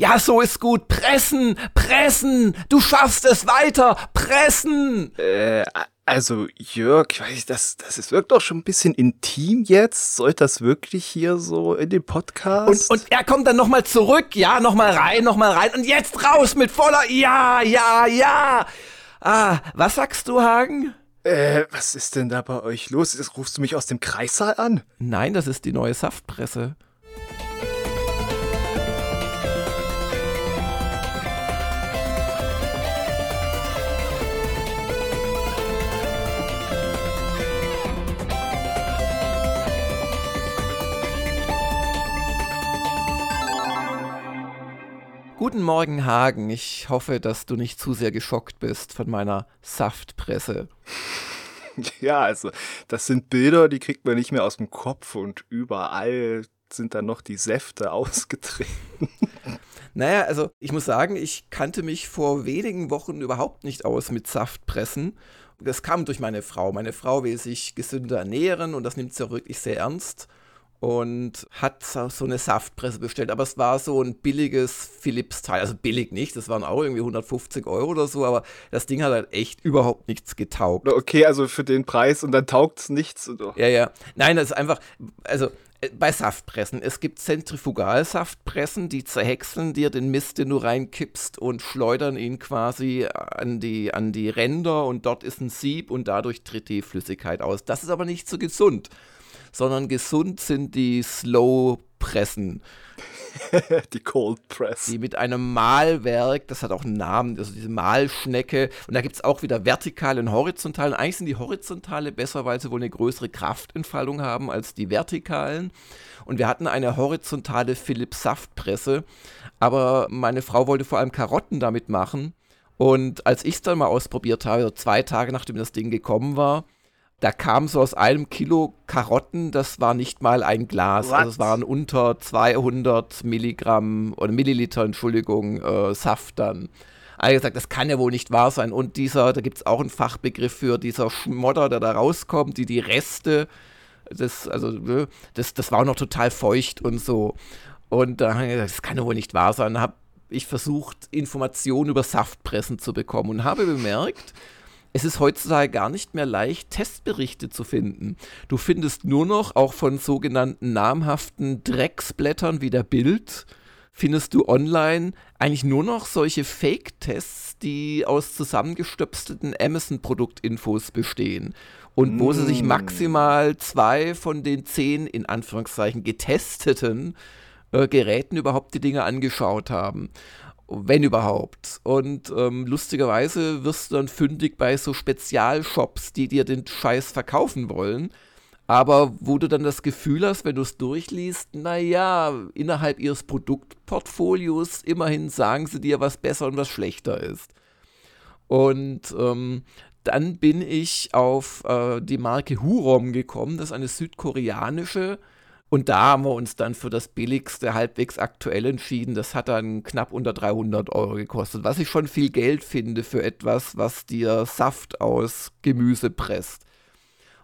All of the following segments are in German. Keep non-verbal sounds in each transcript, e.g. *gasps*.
Ja, so ist gut. Pressen, pressen. Du schaffst es weiter. Pressen. Äh, also Jörg, ich weiß, das, das ist, wirkt doch schon ein bisschen intim jetzt. Soll das wirklich hier so in den Podcast? Und, und er kommt dann nochmal zurück. Ja, nochmal rein, nochmal rein. Und jetzt raus mit voller Ja, ja, ja. Ah, was sagst du, Hagen? Äh, was ist denn da bei euch los? Rufst du mich aus dem Kreissaal an? Nein, das ist die neue Saftpresse. Guten Morgen, Hagen. Ich hoffe, dass du nicht zu sehr geschockt bist von meiner Saftpresse. *laughs* Ja, also das sind Bilder, die kriegt man nicht mehr aus dem Kopf und überall sind dann noch die Säfte *laughs* ausgetreten. Naja, also ich muss sagen, ich kannte mich vor wenigen Wochen überhaupt nicht aus mit Saftpressen. Das kam durch meine Frau. Meine Frau will sich gesünder ernähren und das nimmt sie auch wirklich sehr ernst und hat so eine Saftpresse bestellt. Aber es war so ein billiges Philips-Teil. Also billig nicht, das waren auch irgendwie 150 Euro oder so, aber das Ding hat halt echt überhaupt nichts getaugt. Okay, also für den Preis und dann taugt es nichts. Oder? Ja, ja. Nein, das ist einfach, also äh, bei Saftpressen. Es gibt Zentrifugalsaftpressen, die zerhäckseln dir den Mist, den du reinkippst und schleudern ihn quasi an die, an die Ränder und dort ist ein Sieb und dadurch tritt die Flüssigkeit aus. Das ist aber nicht so gesund sondern gesund sind die Slow-Pressen. *laughs* die Cold Press. Die mit einem Mahlwerk, das hat auch einen Namen, also diese Mahlschnecke. Und da gibt es auch wieder vertikale und horizontale. eigentlich sind die horizontale besser, weil sie wohl eine größere Kraftentfaltung haben als die vertikalen. Und wir hatten eine horizontale Philips Saftpresse. Aber meine Frau wollte vor allem Karotten damit machen. Und als ich es dann mal ausprobiert habe, so zwei Tage nachdem das Ding gekommen war, da kam so aus einem Kilo Karotten, das war nicht mal ein Glas. What? Also es waren unter 200 Milligramm oder Milliliter, Entschuldigung, äh, Saft dann. Also gesagt, das kann ja wohl nicht wahr sein. Und dieser, da gibt es auch einen Fachbegriff für dieser Schmodder, der da rauskommt, die die Reste, das, also, ne, das, das war auch noch total feucht und so. Und da habe ich gesagt, das kann ja wohl nicht wahr sein. Da habe ich versucht, Informationen über Saftpressen zu bekommen und habe bemerkt, es ist heutzutage gar nicht mehr leicht, Testberichte zu finden. Du findest nur noch, auch von sogenannten namhaften Drecksblättern wie der Bild, findest du online eigentlich nur noch solche Fake-Tests, die aus zusammengestöpselten Amazon-Produktinfos bestehen. Und wo mm. sie sich mm. maximal zwei von den zehn, in Anführungszeichen, getesteten äh, Geräten überhaupt die Dinge angeschaut haben wenn überhaupt. Und ähm, lustigerweise wirst du dann fündig bei so Spezialshops, die dir den Scheiß verkaufen wollen. Aber wo du dann das Gefühl hast, wenn du es durchliest, naja, innerhalb ihres Produktportfolios immerhin sagen sie dir, was besser und was schlechter ist. Und ähm, dann bin ich auf äh, die Marke Hurom gekommen. Das ist eine südkoreanische und da haben wir uns dann für das billigste halbwegs aktuell entschieden. Das hat dann knapp unter 300 Euro gekostet, was ich schon viel Geld finde für etwas, was dir Saft aus Gemüse presst.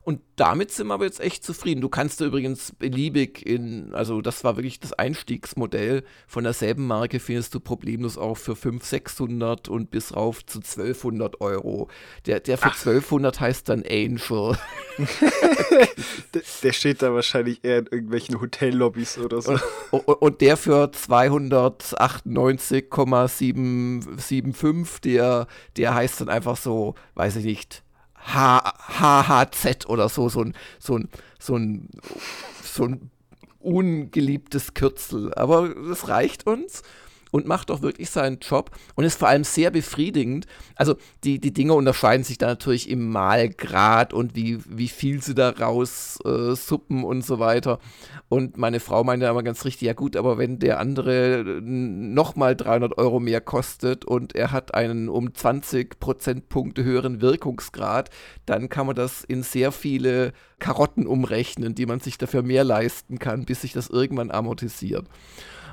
Und damit sind wir aber jetzt echt zufrieden. Du kannst da übrigens beliebig in, also das war wirklich das Einstiegsmodell von derselben Marke, findest du problemlos auch für 500, 600 und bis rauf zu 1200 Euro. Der, der für Ach. 1200 heißt dann Angel. *laughs* der steht da wahrscheinlich eher in irgendwelchen Hotellobbys oder so. Und, und der für 298,775, der, der heißt dann einfach so, weiß ich nicht, HHZ oder so, so ein, so ein, so ein, so ein ungeliebtes Kürzel. Aber das reicht uns und macht auch wirklich seinen Job und ist vor allem sehr befriedigend. Also die, die Dinge unterscheiden sich da natürlich im Malgrad und wie, wie viel sie da raus äh, suppen und so weiter. Und meine Frau meinte aber ganz richtig, ja gut, aber wenn der andere nochmal 300 Euro mehr kostet und er hat einen um 20 Prozentpunkte höheren Wirkungsgrad, dann kann man das in sehr viele Karotten umrechnen, die man sich dafür mehr leisten kann, bis sich das irgendwann amortisiert.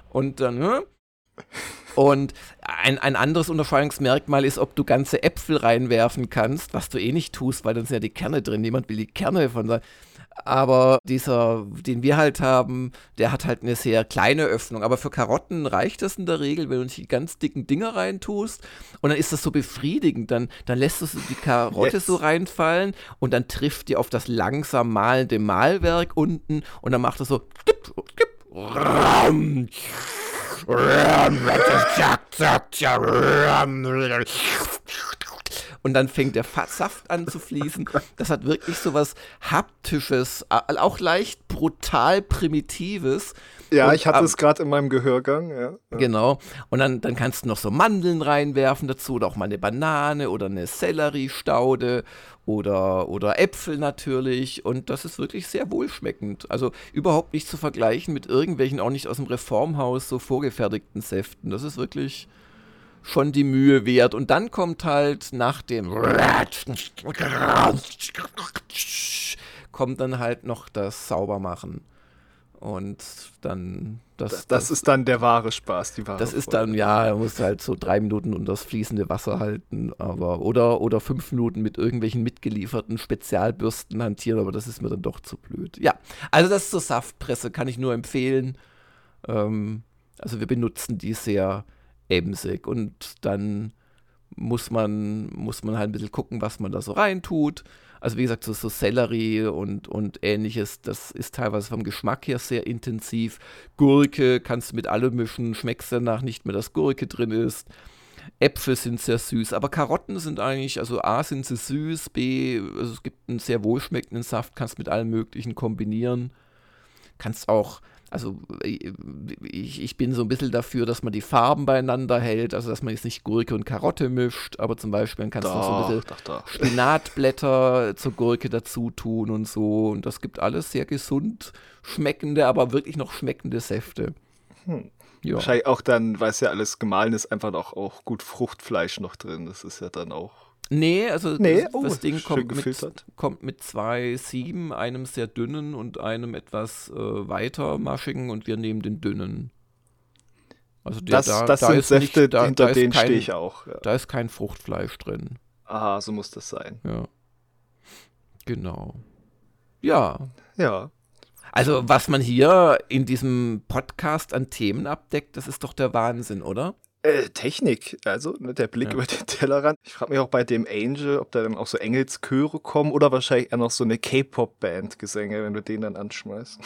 Und dann, ne? Und ein, ein anderes Unterscheidungsmerkmal ist, ob du ganze Äpfel reinwerfen kannst, was du eh nicht tust, weil dann sind ja die Kerne drin. Niemand will die Kerne von der. Aber dieser, den wir halt haben, der hat halt eine sehr kleine Öffnung. Aber für Karotten reicht das in der Regel, wenn du nicht die ganz dicken Dinger reintust. Und dann ist das so befriedigend. Dann, dann lässt du die Karotte yes. so reinfallen und dann trifft die auf das langsam malende Malwerk unten und dann macht es so. Und dann fängt der Saft an zu fließen. Das hat wirklich so was haptisches, auch leicht brutal primitives. Ja, und, ich hatte es gerade in meinem Gehörgang. Ja. Genau. Und dann, dann kannst du noch so Mandeln reinwerfen dazu oder auch mal eine Banane oder eine Selleriestaude oder, oder Äpfel natürlich. Und das ist wirklich sehr wohlschmeckend. Also überhaupt nicht zu vergleichen mit irgendwelchen, auch nicht aus dem Reformhaus so vorgefertigten Säften. Das ist wirklich schon die Mühe wert. Und dann kommt halt nach dem kommt dann halt noch das Saubermachen. Und dann das, das, das, ist dann der wahre Spaß, die wahre Das ist dann, ja, er muss halt so drei Minuten unter das fließende Wasser halten, aber oder, oder fünf Minuten mit irgendwelchen mitgelieferten Spezialbürsten hantieren, aber das ist mir dann doch zu blöd. Ja, also das ist so Saftpresse, kann ich nur empfehlen. Ähm, also wir benutzen die sehr emsig. Und dann muss man, muss man halt ein bisschen gucken, was man da so reintut. Also wie gesagt, so, so Sellerie und, und ähnliches, das ist teilweise vom Geschmack her sehr intensiv. Gurke kannst du mit allem mischen, schmeckst danach nicht mehr, dass Gurke drin ist. Äpfel sind sehr süß, aber Karotten sind eigentlich, also A sind sie süß, B, also es gibt einen sehr wohlschmeckenden Saft, kannst mit allem möglichen kombinieren. Kannst auch also äh, ich, ich bin so ein bisschen dafür, dass man die Farben beieinander hält, also dass man jetzt nicht Gurke und Karotte mischt, aber zum Beispiel kannst du noch so ein bisschen doch, doch. Spinatblätter zur Gurke dazu tun und so. Und das gibt alles sehr gesund schmeckende, aber wirklich noch schmeckende Säfte. Hm. Ja. Wahrscheinlich auch dann, weil es ja alles gemahlen ist, einfach auch, auch gut Fruchtfleisch noch drin. Das ist ja dann auch Nee, also nee, das, oh, das Ding kommt mit, kommt mit zwei Sieben, einem sehr dünnen und einem etwas äh, weiter maschigen und wir nehmen den dünnen. Also der, das, da, das da sind Säfte, nicht, da, hinter da denen stehe ich auch. Ja. Da ist kein Fruchtfleisch drin. Aha, so muss das sein. Ja. Genau. Ja. Ja. Also, was man hier in diesem Podcast an Themen abdeckt, das ist doch der Wahnsinn, oder? Äh, Technik, also ne, der Blick ja. über den Tellerrand. Ich frage mich auch bei dem Angel, ob da dann auch so Engelschöre kommen oder wahrscheinlich eher noch so eine K-Pop-Band-Gesänge, wenn du den dann anschmeißt.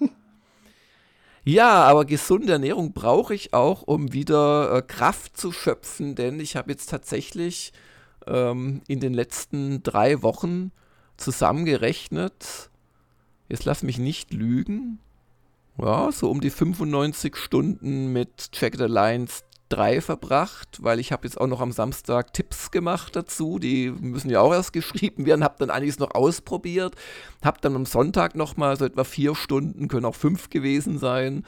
*laughs* ja, aber gesunde Ernährung brauche ich auch, um wieder äh, Kraft zu schöpfen, denn ich habe jetzt tatsächlich ähm, in den letzten drei Wochen zusammengerechnet, jetzt lass mich nicht lügen, ja, so um die 95 Stunden mit Jagged Alliance 3 verbracht, weil ich habe jetzt auch noch am Samstag Tipps gemacht dazu, die müssen ja auch erst geschrieben werden, habe dann einiges noch ausprobiert, habe dann am Sonntag nochmal so etwa vier Stunden, können auch fünf gewesen sein,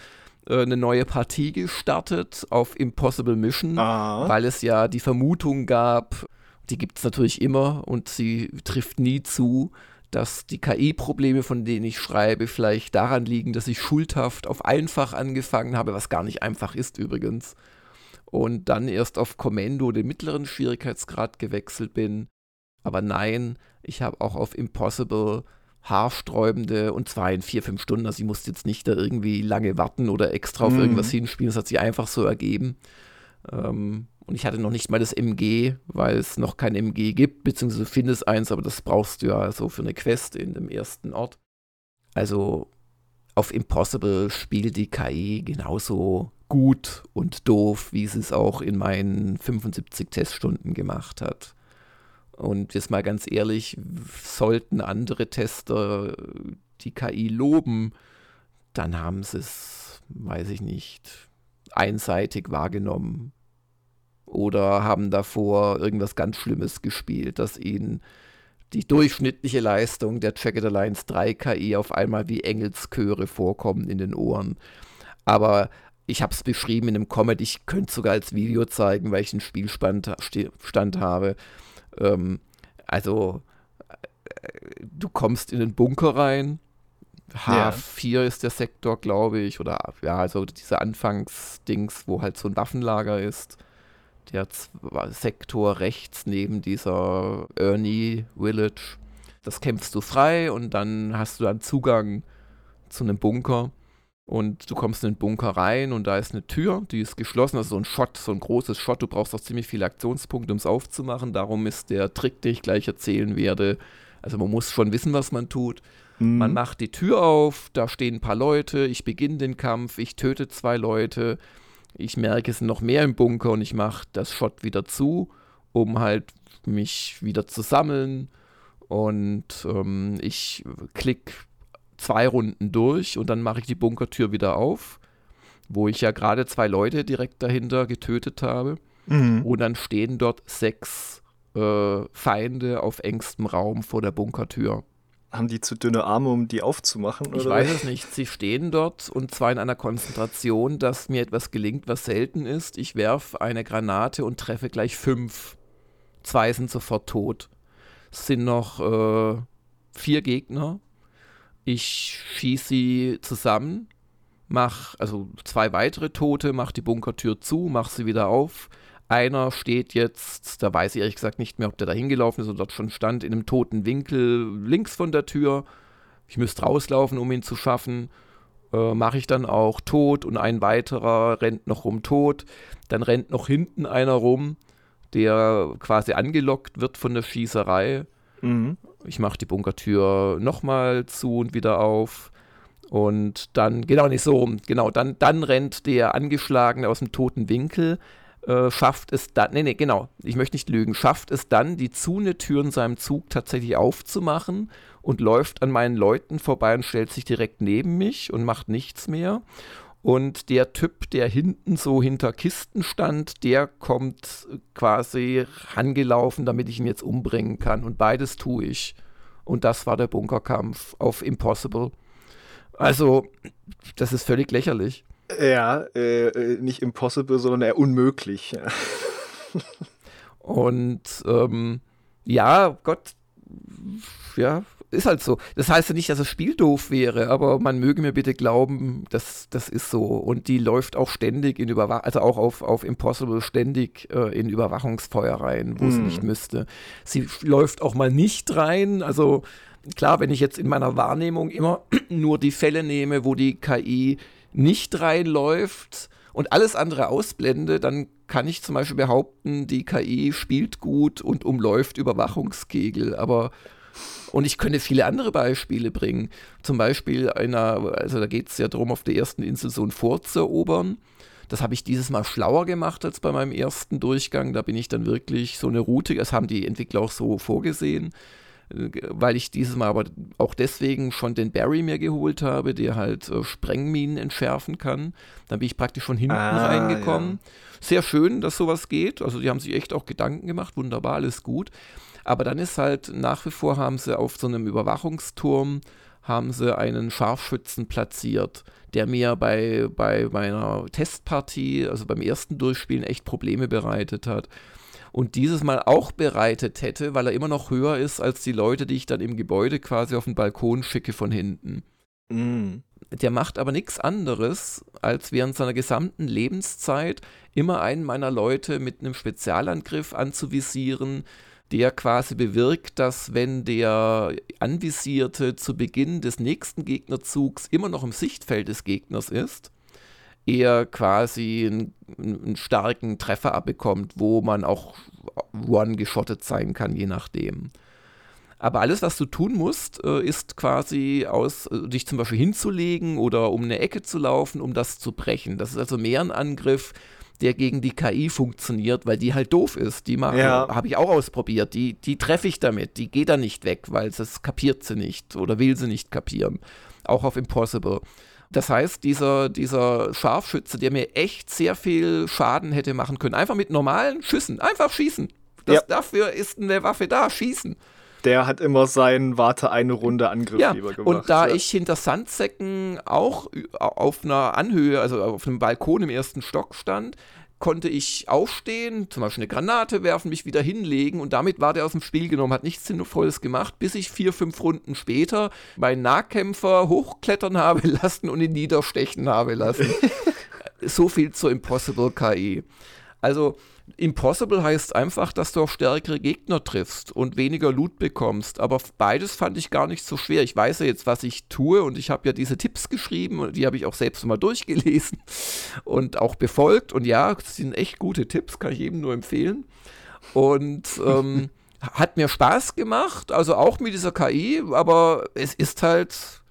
äh, eine neue Partie gestartet auf Impossible Mission, Aha. weil es ja die Vermutung gab, die gibt es natürlich immer und sie trifft nie zu, dass die KI-Probleme, von denen ich schreibe, vielleicht daran liegen, dass ich schuldhaft auf einfach angefangen habe, was gar nicht einfach ist übrigens und dann erst auf Kommando den mittleren Schwierigkeitsgrad gewechselt bin. Aber nein, ich habe auch auf Impossible haarsträubende und zwar in vier, fünf Stunden. Also ich musste jetzt nicht da irgendwie lange warten oder extra auf mhm. irgendwas hinspielen. Es hat sich einfach so ergeben. Ähm, und ich hatte noch nicht mal das MG, weil es noch kein MG gibt, beziehungsweise du findest eins, aber das brauchst du ja so für eine Quest in dem ersten Ort. Also auf Impossible spielt die KI genauso gut und doof, wie sie es auch in meinen 75 Teststunden gemacht hat. Und jetzt mal ganz ehrlich, sollten andere Tester die KI loben, dann haben sie es, weiß ich nicht, einseitig wahrgenommen. Oder haben davor irgendwas ganz Schlimmes gespielt, dass ihnen die durchschnittliche Leistung der Jagged Alliance 3 KI auf einmal wie Engelschöre vorkommen in den Ohren. Aber ich habe es beschrieben in einem Comment, ich könnte sogar als Video zeigen, weil ich einen Spielstand Stand habe. Ähm, also, äh, du kommst in den Bunker rein. H4 ja. ist der Sektor, glaube ich, oder ja, also dieser Anfangsdings, wo halt so ein Waffenlager ist. Der Sektor rechts neben dieser Ernie Village. das kämpfst du frei und dann hast du dann Zugang zu einem Bunker. Und du kommst in den Bunker rein und da ist eine Tür, die ist geschlossen, also so ein Shot, so ein großes Shot. Du brauchst auch ziemlich viele Aktionspunkte, um es aufzumachen. Darum ist der Trick, den ich gleich erzählen werde. Also man muss schon wissen, was man tut. Mhm. Man macht die Tür auf, da stehen ein paar Leute, ich beginne den Kampf, ich töte zwei Leute. Ich merke, es sind noch mehr im Bunker und ich mache das Shot wieder zu, um halt mich wieder zu sammeln. Und ähm, ich klicke zwei Runden durch und dann mache ich die Bunkertür wieder auf, wo ich ja gerade zwei Leute direkt dahinter getötet habe. Mhm. Und dann stehen dort sechs äh, Feinde auf engstem Raum vor der Bunkertür. Haben die zu dünne Arme, um die aufzumachen? Ich weiß es nicht. Sie stehen dort und zwar in einer Konzentration, dass mir etwas gelingt, was selten ist. Ich werfe eine Granate und treffe gleich fünf. Zwei sind sofort tot. Es sind noch äh, vier Gegner ich schieße sie zusammen, mach also zwei weitere Tote, mach die Bunkertür zu, mach sie wieder auf. Einer steht jetzt, da weiß ich ehrlich gesagt nicht mehr, ob der da hingelaufen ist oder dort schon stand, in einem toten Winkel links von der Tür. Ich müsste rauslaufen, um ihn zu schaffen. Äh, Mache ich dann auch tot und ein weiterer rennt noch rum tot. Dann rennt noch hinten einer rum, der quasi angelockt wird von der Schießerei. Mhm. Ich mache die Bunkertür nochmal zu und wieder auf. Und dann, genau nicht so rum, genau, dann, dann rennt der Angeschlagene aus dem toten Winkel, äh, schafft es dann, nee, nee, genau, ich möchte nicht lügen, schafft es dann, die Zune-Tür in seinem Zug tatsächlich aufzumachen und läuft an meinen Leuten vorbei und stellt sich direkt neben mich und macht nichts mehr. Und der Typ, der hinten so hinter Kisten stand, der kommt quasi rangelaufen, damit ich ihn jetzt umbringen kann. Und beides tue ich. Und das war der Bunkerkampf auf Impossible. Also, das ist völlig lächerlich. Ja, äh, äh nicht impossible, sondern eher unmöglich. Und ähm, ja, Gott, ja, ist halt so. Das heißt ja nicht, dass das Spiel doof wäre, aber man möge mir bitte glauben, dass das ist so. Und die läuft auch ständig in Überwachung, also auch auf, auf Impossible ständig äh, in Überwachungsfeuer rein, wo mm. sie nicht müsste. Sie läuft auch mal nicht rein. Also klar, wenn ich jetzt in meiner Wahrnehmung immer *clears throat* nur die Fälle nehme, wo die KI nicht reinläuft und alles andere ausblende, dann kann ich zum Beispiel behaupten, die KI spielt gut und umläuft Überwachungskegel. Aber und ich könnte viele andere Beispiele bringen. Zum Beispiel einer, also da geht es ja darum, auf der ersten Insel so ein Fort zu erobern. Das habe ich dieses Mal schlauer gemacht als bei meinem ersten Durchgang. Da bin ich dann wirklich so eine Route, das haben die Entwickler auch so vorgesehen, äh, weil ich dieses Mal aber auch deswegen schon den Barry mir geholt habe, der halt äh, Sprengminen entschärfen kann. Dann bin ich praktisch von hinten ah, reingekommen. Ja. Sehr schön, dass sowas geht. Also die haben sich echt auch Gedanken gemacht. Wunderbar, alles gut. Aber dann ist halt nach wie vor haben sie auf so einem Überwachungsturm haben sie einen Scharfschützen platziert, der mir bei, bei meiner Testpartie, also beim ersten Durchspielen, echt Probleme bereitet hat. Und dieses Mal auch bereitet hätte, weil er immer noch höher ist als die Leute, die ich dann im Gebäude quasi auf den Balkon schicke von hinten. Mm. Der macht aber nichts anderes, als während seiner gesamten Lebenszeit immer einen meiner Leute mit einem Spezialangriff anzuvisieren, der quasi bewirkt, dass wenn der Anvisierte zu Beginn des nächsten Gegnerzugs immer noch im Sichtfeld des Gegners ist, er quasi einen, einen starken Treffer abbekommt, wo man auch one-geschottet sein kann, je nachdem. Aber alles, was du tun musst, äh, ist quasi aus, äh, dich zum Beispiel hinzulegen oder um eine Ecke zu laufen, um das zu brechen. Das ist also mehr ein Angriff, der gegen die KI funktioniert, weil die halt doof ist. Die ja. habe ich auch ausprobiert. Die, die treffe ich damit. Die geht da nicht weg, weil es kapiert sie nicht oder will sie nicht kapieren. Auch auf Impossible. Das heißt, dieser, dieser Scharfschütze, der mir echt sehr viel Schaden hätte machen können, einfach mit normalen Schüssen, einfach schießen. Das, ja. Dafür ist eine Waffe da, schießen der hat immer seinen Warte eine Runde Angriff ja, lieber gemacht. Und da ja. ich hinter Sandsäcken auch auf einer Anhöhe, also auf einem Balkon im ersten Stock stand, konnte ich aufstehen, zum Beispiel eine Granate werfen, mich wieder hinlegen und damit war der aus dem Spiel genommen, hat nichts Sinnvolles gemacht, bis ich vier, fünf Runden später meinen Nahkämpfer hochklettern habe *laughs* lassen und ihn niederstechen habe lassen. *laughs* so viel zur Impossible KI. Also Impossible heißt einfach, dass du auf stärkere Gegner triffst und weniger Loot bekommst. Aber beides fand ich gar nicht so schwer. Ich weiß ja jetzt, was ich tue und ich habe ja diese Tipps geschrieben und die habe ich auch selbst mal durchgelesen und auch befolgt. Und ja, das sind echt gute Tipps, kann ich jedem nur empfehlen. Und ähm, *laughs* hat mir Spaß gemacht, also auch mit dieser KI, aber es ist halt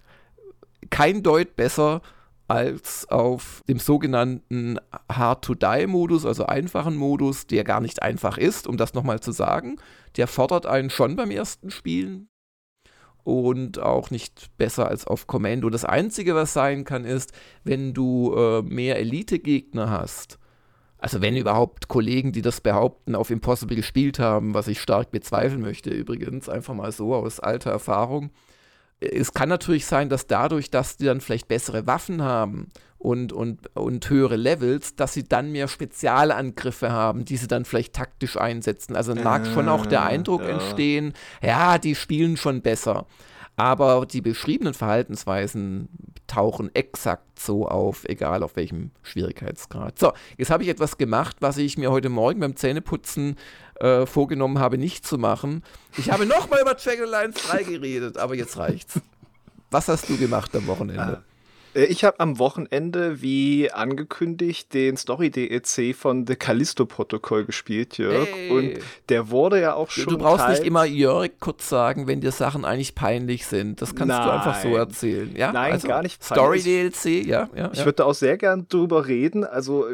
kein Deut besser als auf dem sogenannten Hard-to-Die-Modus, also einfachen Modus, der gar nicht einfach ist, um das nochmal zu sagen. Der fordert einen schon beim ersten Spielen und auch nicht besser als auf Kommando. Das Einzige, was sein kann, ist, wenn du äh, mehr Elite-Gegner hast, also wenn überhaupt Kollegen, die das behaupten, auf Impossible gespielt haben, was ich stark bezweifeln möchte übrigens, einfach mal so aus alter Erfahrung, es kann natürlich sein, dass dadurch, dass die dann vielleicht bessere Waffen haben und, und, und höhere Levels, dass sie dann mehr Spezialangriffe haben, die sie dann vielleicht taktisch einsetzen. Also mag schon auch der ah, Eindruck ja. entstehen, ja, die spielen schon besser. Aber die beschriebenen Verhaltensweisen tauchen exakt so auf, egal auf welchem Schwierigkeitsgrad. So, jetzt habe ich etwas gemacht, was ich mir heute Morgen beim Zähneputzen äh, vorgenommen habe, nicht zu machen. Ich habe nochmal über Dragon Lines 3 geredet, aber jetzt reicht's. Was hast du gemacht am Wochenende? Ah. Äh, ich habe am Wochenende, wie angekündigt, den Story-DEC von The Callisto-Protokoll gespielt, Jörg. Hey. Und der wurde ja auch schon. Du brauchst nicht immer Jörg kurz sagen, wenn dir Sachen eigentlich peinlich sind. Das kannst Nein. du einfach so erzählen. Ja? Nein, also, gar nicht Story-DLC, ja, ja. Ich würde auch sehr gern drüber reden. Also,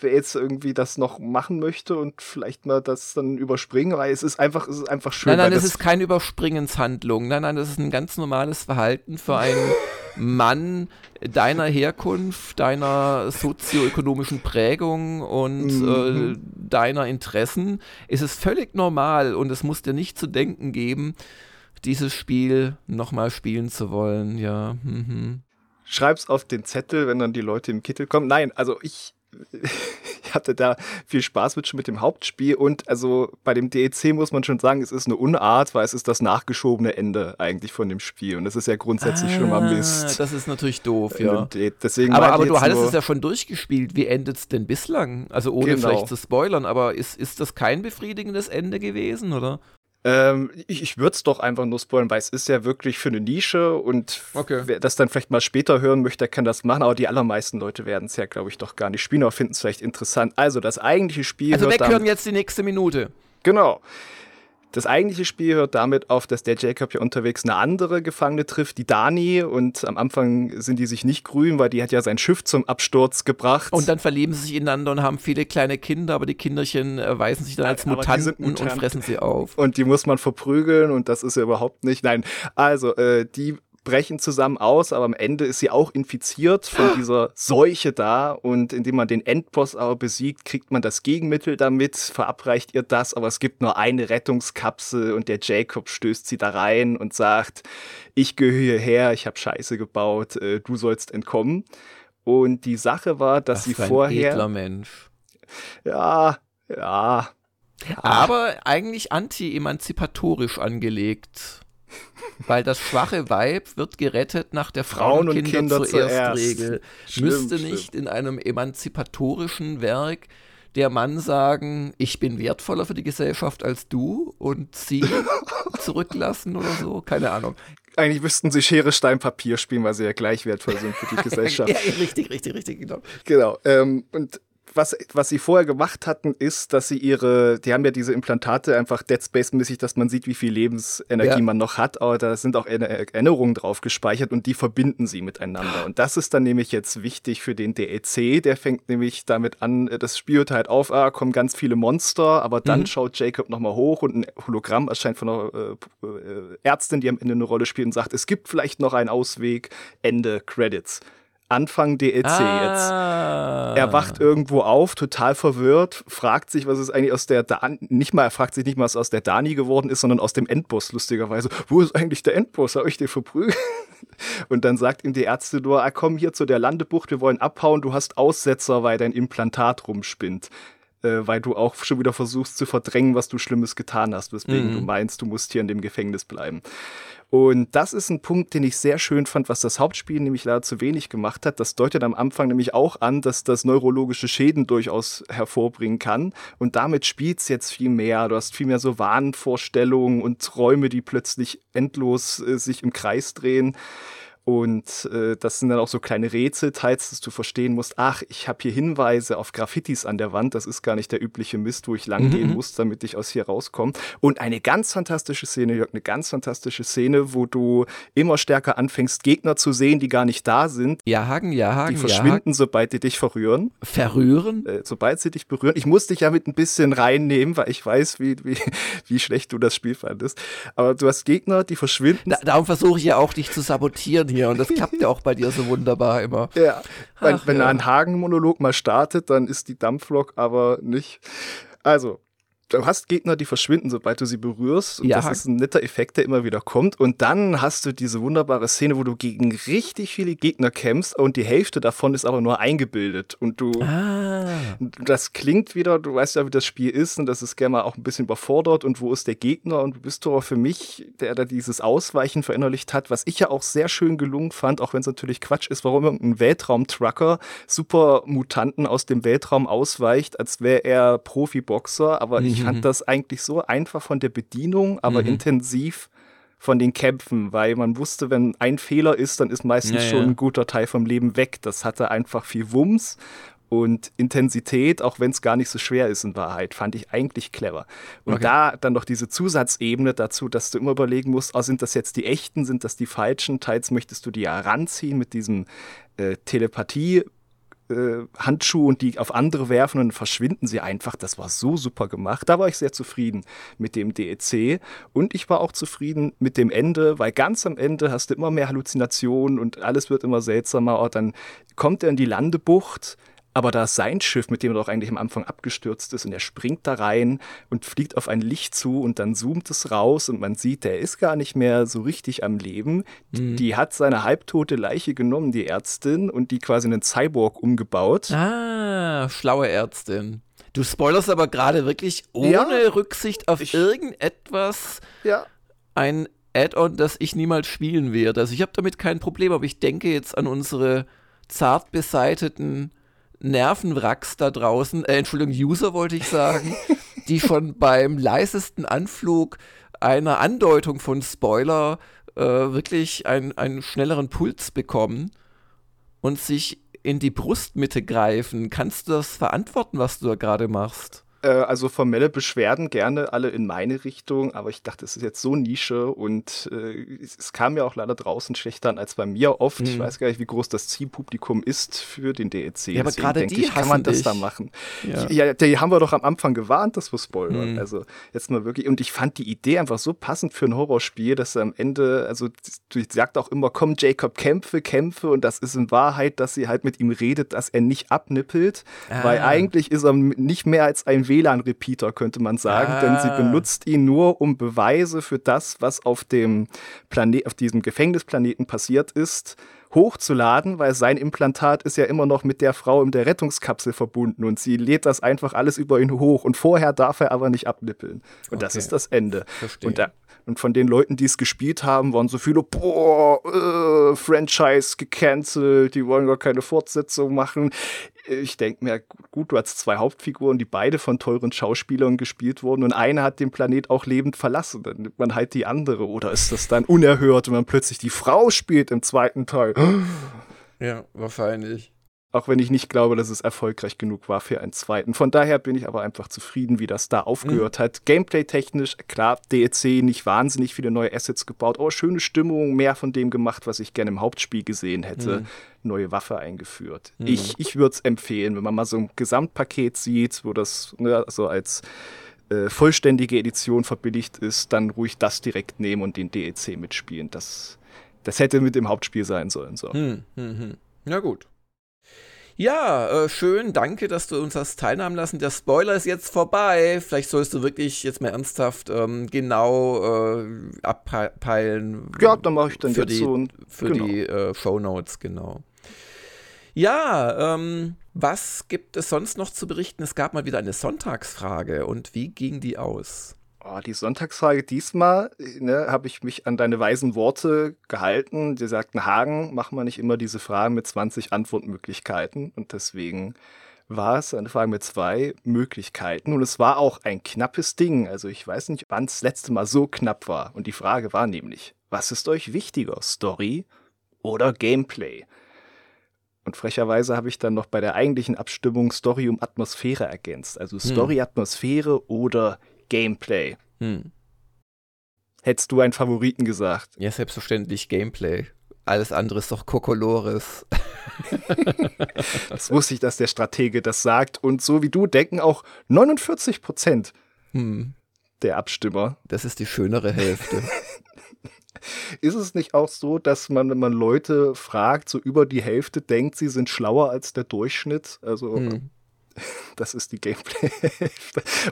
wer jetzt irgendwie das noch machen möchte und vielleicht mal das dann überspringen, weil es ist einfach, es ist einfach schön. Nein, nein, es ist keine Überspringenshandlung. Nein, nein, das ist ein ganz normales Verhalten für einen *laughs* Mann, deiner Herkunft, deiner sozioökonomischen Prägung und mhm. äh, deiner Interessen ist es völlig normal und es muss dir nicht zu denken geben, dieses Spiel nochmal spielen zu wollen, ja. Mhm. Schreib's auf den Zettel, wenn dann die Leute im Kittel kommen. Nein, also ich ich hatte da viel Spaß mit schon mit dem Hauptspiel und also bei dem DEC muss man schon sagen, es ist eine Unart, weil es ist das nachgeschobene Ende eigentlich von dem Spiel und das ist ja grundsätzlich ah, schon mal ah, Mist. Das ist natürlich doof, ja. Deswegen aber aber du hattest es ja schon durchgespielt. Wie endet es denn bislang? Also ohne genau. vielleicht zu spoilern, aber ist, ist das kein befriedigendes Ende gewesen, oder? Ähm, ich ich würde es doch einfach nur spoilern, weil es ist ja wirklich für eine Nische und okay. wer das dann vielleicht mal später hören möchte, der kann das machen, aber die allermeisten Leute werden es ja, glaube ich, doch gar nicht spielen, aber finden es vielleicht interessant. Also das eigentliche Spiel. Also weghören jetzt die nächste Minute. Genau. Das eigentliche Spiel hört damit auf, dass der Jacob ja unterwegs eine andere Gefangene trifft, die Dani. Und am Anfang sind die sich nicht grün, weil die hat ja sein Schiff zum Absturz gebracht. Und dann verlieben sie sich ineinander und haben viele kleine Kinder, aber die Kinderchen erweisen sich dann als Mutanten Mutant. und fressen sie auf. Und die muss man verprügeln und das ist ja überhaupt nicht. Nein, also äh, die brechen zusammen aus, aber am Ende ist sie auch infiziert von *gasps* dieser Seuche da und indem man den Endboss aber besiegt, kriegt man das Gegenmittel damit, verabreicht ihr das, aber es gibt nur eine Rettungskapsel und der Jacob stößt sie da rein und sagt, ich gehöre hierher, ich habe Scheiße gebaut, äh, du sollst entkommen. Und die Sache war, dass Was sie vorher. Ein edler Mensch. Ja, ja. Aber eigentlich anti-emanzipatorisch angelegt. Weil das schwache Weib wird gerettet nach der Frauen- und Kinder, Kinder zuerst Regel. Müsste nicht stimmt. in einem emanzipatorischen Werk der Mann sagen, ich bin wertvoller für die Gesellschaft als du und sie *laughs* zurücklassen oder so? Keine Ahnung. Eigentlich müssten sie Schere, Stein, Papier spielen, weil sie ja gleich wertvoll sind für die *laughs* Gesellschaft. ja, richtig, richtig, richtig, genau. Genau. Ähm, und was, was sie vorher gemacht hatten, ist, dass sie ihre, die haben ja diese Implantate einfach Dead Space-mäßig, dass man sieht, wie viel Lebensenergie ja. man noch hat, aber da sind auch Erinnerungen drauf gespeichert und die verbinden sie miteinander. Und das ist dann nämlich jetzt wichtig für den DEC, der fängt nämlich damit an, das Spiel hört halt auf, ah, kommen ganz viele Monster, aber dann mhm. schaut Jacob nochmal hoch und ein Hologramm erscheint von einer äh, äh, Ärztin, die am Ende eine Rolle spielt und sagt, es gibt vielleicht noch einen Ausweg, Ende Credits. Anfang DLC ah. jetzt. Er wacht irgendwo auf, total verwirrt, fragt sich, was ist eigentlich aus der Dan nicht mal, er fragt sich nicht mal, was aus der Dani geworden ist, sondern aus dem Endboss, lustigerweise. Wo ist eigentlich der Endboss? Habe ich den verprügelt? *laughs* Und dann sagt ihm die Ärzte nur, ah, komm hier zu der Landebucht, wir wollen abhauen, du hast Aussetzer, weil dein Implantat rumspinnt. Äh, weil du auch schon wieder versuchst zu verdrängen, was du Schlimmes getan hast, weswegen mhm. du meinst, du musst hier in dem Gefängnis bleiben. Und das ist ein Punkt, den ich sehr schön fand, was das Hauptspiel nämlich leider zu wenig gemacht hat. Das deutet am Anfang nämlich auch an, dass das neurologische Schäden durchaus hervorbringen kann. Und damit spielt es jetzt viel mehr. Du hast viel mehr so Wahnvorstellungen und Träume, die plötzlich endlos äh, sich im Kreis drehen. Und äh, das sind dann auch so kleine Rätsel, teils, dass du verstehen musst, ach, ich habe hier Hinweise auf Graffitis an der Wand, das ist gar nicht der übliche Mist, wo ich lang gehen mhm. muss, damit ich aus hier rauskomme. Und eine ganz fantastische Szene, Jörg, eine ganz fantastische Szene, wo du immer stärker anfängst, Gegner zu sehen, die gar nicht da sind. Ja, Hagen, ja, Hagen. Die verschwinden, ja, sobald die dich verrühren. Verrühren? Äh, sobald sie dich berühren. Ich muss dich ja mit ein bisschen reinnehmen, weil ich weiß, wie, wie, wie schlecht du das Spiel fandest. Aber du hast Gegner, die verschwinden. Da, darum versuche ich ja auch, dich zu sabotieren hier und das klappt ja auch bei dir so wunderbar immer. *laughs* Ja, wenn, Ach, wenn ja. ein Hagen-Monolog mal startet, dann ist die Dampflok aber nicht. Also, du hast Gegner, die verschwinden, sobald du sie berührst. Und ja. das ist ein netter Effekt, der immer wieder kommt. Und dann hast du diese wunderbare Szene, wo du gegen richtig viele Gegner kämpfst und die Hälfte davon ist aber nur eingebildet. Und du, ah. das klingt wieder, du weißt ja, wie das Spiel ist und das ist gerne mal auch ein bisschen überfordert und wo ist der Gegner und du bist doch für mich, der da dieses Ausweichen verinnerlicht hat, was ich ja auch sehr schön gelungen fand, auch wenn es natürlich Quatsch ist, warum irgendein Weltraumtrucker super Mutanten aus dem Weltraum ausweicht, als wäre er Profiboxer, aber mhm. ich fand mhm. das eigentlich so einfach von der Bedienung, aber mhm. intensiv von den Kämpfen, weil man wusste, wenn ein Fehler ist, dann ist meistens ja, schon ja. ein guter Teil vom Leben weg. Das hatte einfach viel Wumms und Intensität, auch wenn es gar nicht so schwer ist in Wahrheit, fand ich eigentlich clever. Und okay. da dann noch diese Zusatzebene dazu, dass du immer überlegen musst, oh, sind das jetzt die echten, sind das die falschen? Teils möchtest du die ja ranziehen mit diesem äh, Telepathie äh, Handschuhe und die auf andere werfen und dann verschwinden sie einfach. Das war so super gemacht. Da war ich sehr zufrieden mit dem DEC und ich war auch zufrieden mit dem Ende, weil ganz am Ende hast du immer mehr Halluzinationen und alles wird immer seltsamer. Und dann kommt er in die Landebucht aber da ist sein Schiff, mit dem er doch eigentlich am Anfang abgestürzt ist, und er springt da rein und fliegt auf ein Licht zu und dann zoomt es raus und man sieht, der ist gar nicht mehr so richtig am Leben. Mhm. Die hat seine halbtote Leiche genommen, die Ärztin, und die quasi einen Cyborg umgebaut. Ah, schlaue Ärztin. Du spoilerst aber gerade wirklich ohne ja, Rücksicht auf ich, irgendetwas ja. ein Add-on, das ich niemals spielen werde. Also ich habe damit kein Problem, aber ich denke jetzt an unsere zart beseiteten Nervenwracks da draußen, äh, Entschuldigung, User wollte ich sagen, *laughs* die schon beim leisesten Anflug einer Andeutung von Spoiler äh, wirklich ein, einen schnelleren Puls bekommen und sich in die Brustmitte greifen. Kannst du das verantworten, was du da gerade machst? Äh, also formelle Beschwerden gerne alle in meine Richtung, aber ich dachte, es ist jetzt so Nische und äh, es kam ja auch leider draußen schlechter an als bei mir oft. Mhm. Ich weiß gar nicht, wie groß das Zielpublikum ist für den DLC. Ja, aber gerade die ich, kann man das dich. da machen. Ja. ja, die haben wir doch am Anfang gewarnt, dass wir spoilern. Mhm. Also jetzt mal wirklich. Und ich fand die Idee einfach so passend für ein Horrorspiel, dass er am Ende, also du sagt auch immer, komm Jacob, kämpfe, kämpfe und das ist in Wahrheit, dass sie halt mit ihm redet, dass er nicht abnippelt, ah. weil eigentlich ist er nicht mehr als ein WLAN-Repeater, könnte man sagen, ah. denn sie ah. benutzt ihn nur, um Beweise für das, was auf dem Planet, auf diesem Gefängnisplaneten passiert ist, hochzuladen, weil sein Implantat ist ja immer noch mit der Frau in der Rettungskapsel verbunden und sie lädt das einfach alles über ihn hoch und vorher darf er aber nicht abnippeln. Und okay. das ist das Ende. Verstehe. Und, da, und von den Leuten, die es gespielt haben, waren so viele, boah, äh, Franchise gecancelt, die wollen gar keine Fortsetzung machen ich denke mir, gut, du hast zwei Hauptfiguren, die beide von teuren Schauspielern gespielt wurden und eine hat den Planet auch lebend verlassen. Dann nimmt man halt die andere. Oder ist das dann unerhört, wenn man plötzlich die Frau spielt im zweiten Teil? Ja, wahrscheinlich. Auch wenn ich nicht glaube, dass es erfolgreich genug war für einen zweiten. Von daher bin ich aber einfach zufrieden, wie das da aufgehört mhm. hat. Gameplay-technisch, klar, DLC nicht wahnsinnig viele neue Assets gebaut, aber schöne Stimmung, mehr von dem gemacht, was ich gerne im Hauptspiel gesehen hätte. Mhm. Neue Waffe eingeführt. Mhm. Ich, ich würde es empfehlen, wenn man mal so ein Gesamtpaket sieht, wo das ne, so als äh, vollständige Edition verbilligt ist, dann ruhig das direkt nehmen und den DLC mitspielen. Das, das hätte mit dem Hauptspiel sein sollen. So. Hm, hm, hm. Na gut. Ja, äh, schön, danke, dass du uns hast teilhaben lassen. Der Spoiler ist jetzt vorbei. Vielleicht sollst du wirklich jetzt mal ernsthaft ähm, genau äh, abpeilen. Ja, dann mache ich dann für jetzt die, so Für genau. die äh, Show Notes, genau. Ja, ähm, was gibt es sonst noch zu berichten? Es gab mal wieder eine Sonntagsfrage und wie ging die aus? Oh, die Sonntagsfrage diesmal ne, habe ich mich an deine weisen Worte gehalten. Die sagten, Hagen, mach mal nicht immer diese Fragen mit 20 Antwortmöglichkeiten. Und deswegen war es eine Frage mit zwei Möglichkeiten. Und es war auch ein knappes Ding. Also ich weiß nicht, wann es das letzte Mal so knapp war. Und die Frage war nämlich, was ist euch wichtiger, Story oder Gameplay? Und frecherweise habe ich dann noch bei der eigentlichen Abstimmung Story um Atmosphäre ergänzt. Also hm. Story, Atmosphäre oder Gameplay. Hm. Hättest du einen Favoriten gesagt? Ja, selbstverständlich Gameplay. Alles andere ist doch Kokolores. *laughs* das wusste ich, dass der Stratege das sagt. Und so wie du denken auch 49 Prozent hm. der Abstimmer. Das ist die schönere Hälfte. *laughs* ist es nicht auch so, dass man, wenn man Leute fragt, so über die Hälfte denkt, sie sind schlauer als der Durchschnitt? Also hm. *laughs* Das ist die Gameplay.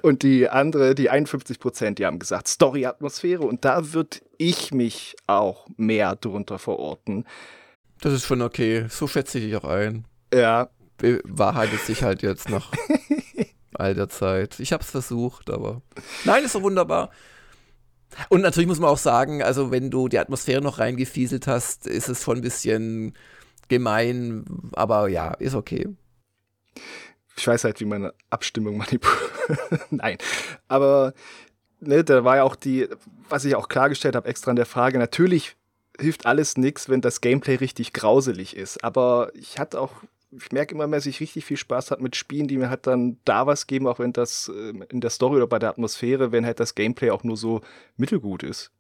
und die andere, die 51 Prozent, die haben gesagt Story-Atmosphäre. Und da würde ich mich auch mehr drunter verorten. Das ist schon okay. So schätze ich dich auch ein. Ja. Wahrheitet sich halt jetzt nach *laughs* all der Zeit. Ich habe es versucht, aber nein, ist so wunderbar. Und natürlich muss man auch sagen, also wenn du die Atmosphäre noch reingefieselt hast, ist es schon ein bisschen gemein, aber ja, ist okay ich weiß halt, wie meine Abstimmung *laughs* manipuliert. Nein. Aber ne, da war ja auch die, was ich auch klargestellt habe, extra in der Frage, natürlich hilft alles nichts, wenn das Gameplay richtig grauselig ist. Aber ich hatte auch, ich merke immer mehr, dass ich richtig viel Spaß hat mit Spielen, die mir halt dann da was geben, auch wenn das äh, in der Story oder bei der Atmosphäre, wenn halt das Gameplay auch nur so mittelgut ist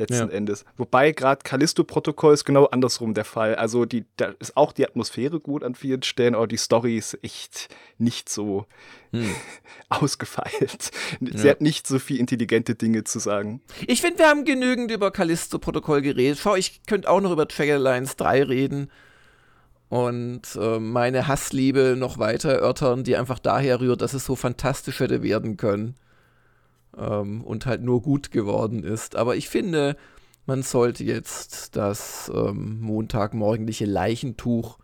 letzten ja. Endes. Wobei gerade Callisto-Protokoll ist genau andersrum der Fall. Also die, da ist auch die Atmosphäre gut an vielen Stellen, aber die Story ist echt nicht so hm. *laughs* ausgefeilt. Sie ja. hat nicht so viel intelligente Dinge zu sagen. Ich finde, wir haben genügend über Callisto-Protokoll geredet. Schau, ich könnte auch noch über Trigger Lines 3 reden und äh, meine Hassliebe noch weiter erörtern, die einfach daher rührt, dass es so fantastisch hätte werden können ähm, und halt nur gut geworden ist. Aber ich finde, man sollte jetzt das ähm, montagmorgendliche Leichentuch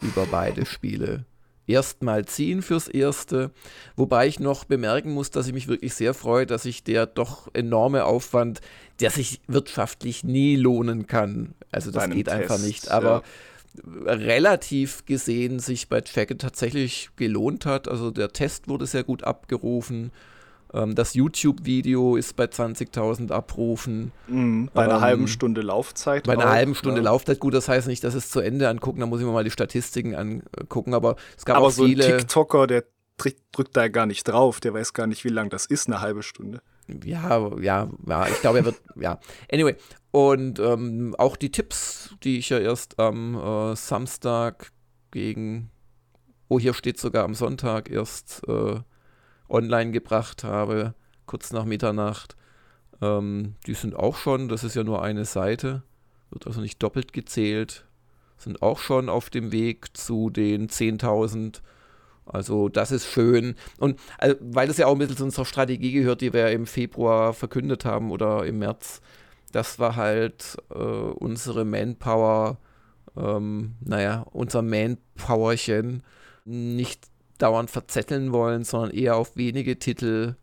über beide *laughs* Spiele erstmal ziehen fürs Erste. Wobei ich noch bemerken muss, dass ich mich wirklich sehr freue, dass sich der doch enorme Aufwand, der sich wirtschaftlich nie lohnen kann, also das geht Test, einfach nicht, aber ja. relativ gesehen sich bei Jacket tatsächlich gelohnt hat. Also der Test wurde sehr gut abgerufen. Ähm, das YouTube-Video ist bei 20.000 Abrufen. Mhm, bei einer ähm, halben Stunde Laufzeit. Bei einer auch, halben Stunde ja. Laufzeit. Gut, das heißt nicht, dass es zu Ende angucken, da muss ich mir mal die Statistiken angucken, aber es gab aber auch so viele. ein TikToker, der drückt da gar nicht drauf, der weiß gar nicht, wie lang das ist, eine halbe Stunde. Ja, ja, ja, ich glaube, er wird, *laughs* ja. Anyway, und ähm, auch die Tipps, die ich ja erst am äh, Samstag gegen, oh, hier steht sogar am Sonntag erst äh, online gebracht habe, kurz nach Mitternacht. Ähm, die sind auch schon, das ist ja nur eine Seite, wird also nicht doppelt gezählt, sind auch schon auf dem Weg zu den 10.000. Also das ist schön. Und also, weil das ja auch ein bisschen zu unserer Strategie gehört, die wir im Februar verkündet haben oder im März, das war halt äh, unsere Manpower, ähm, naja, unser Manpowerchen nicht dauernd verzetteln wollen, sondern eher auf wenige Titel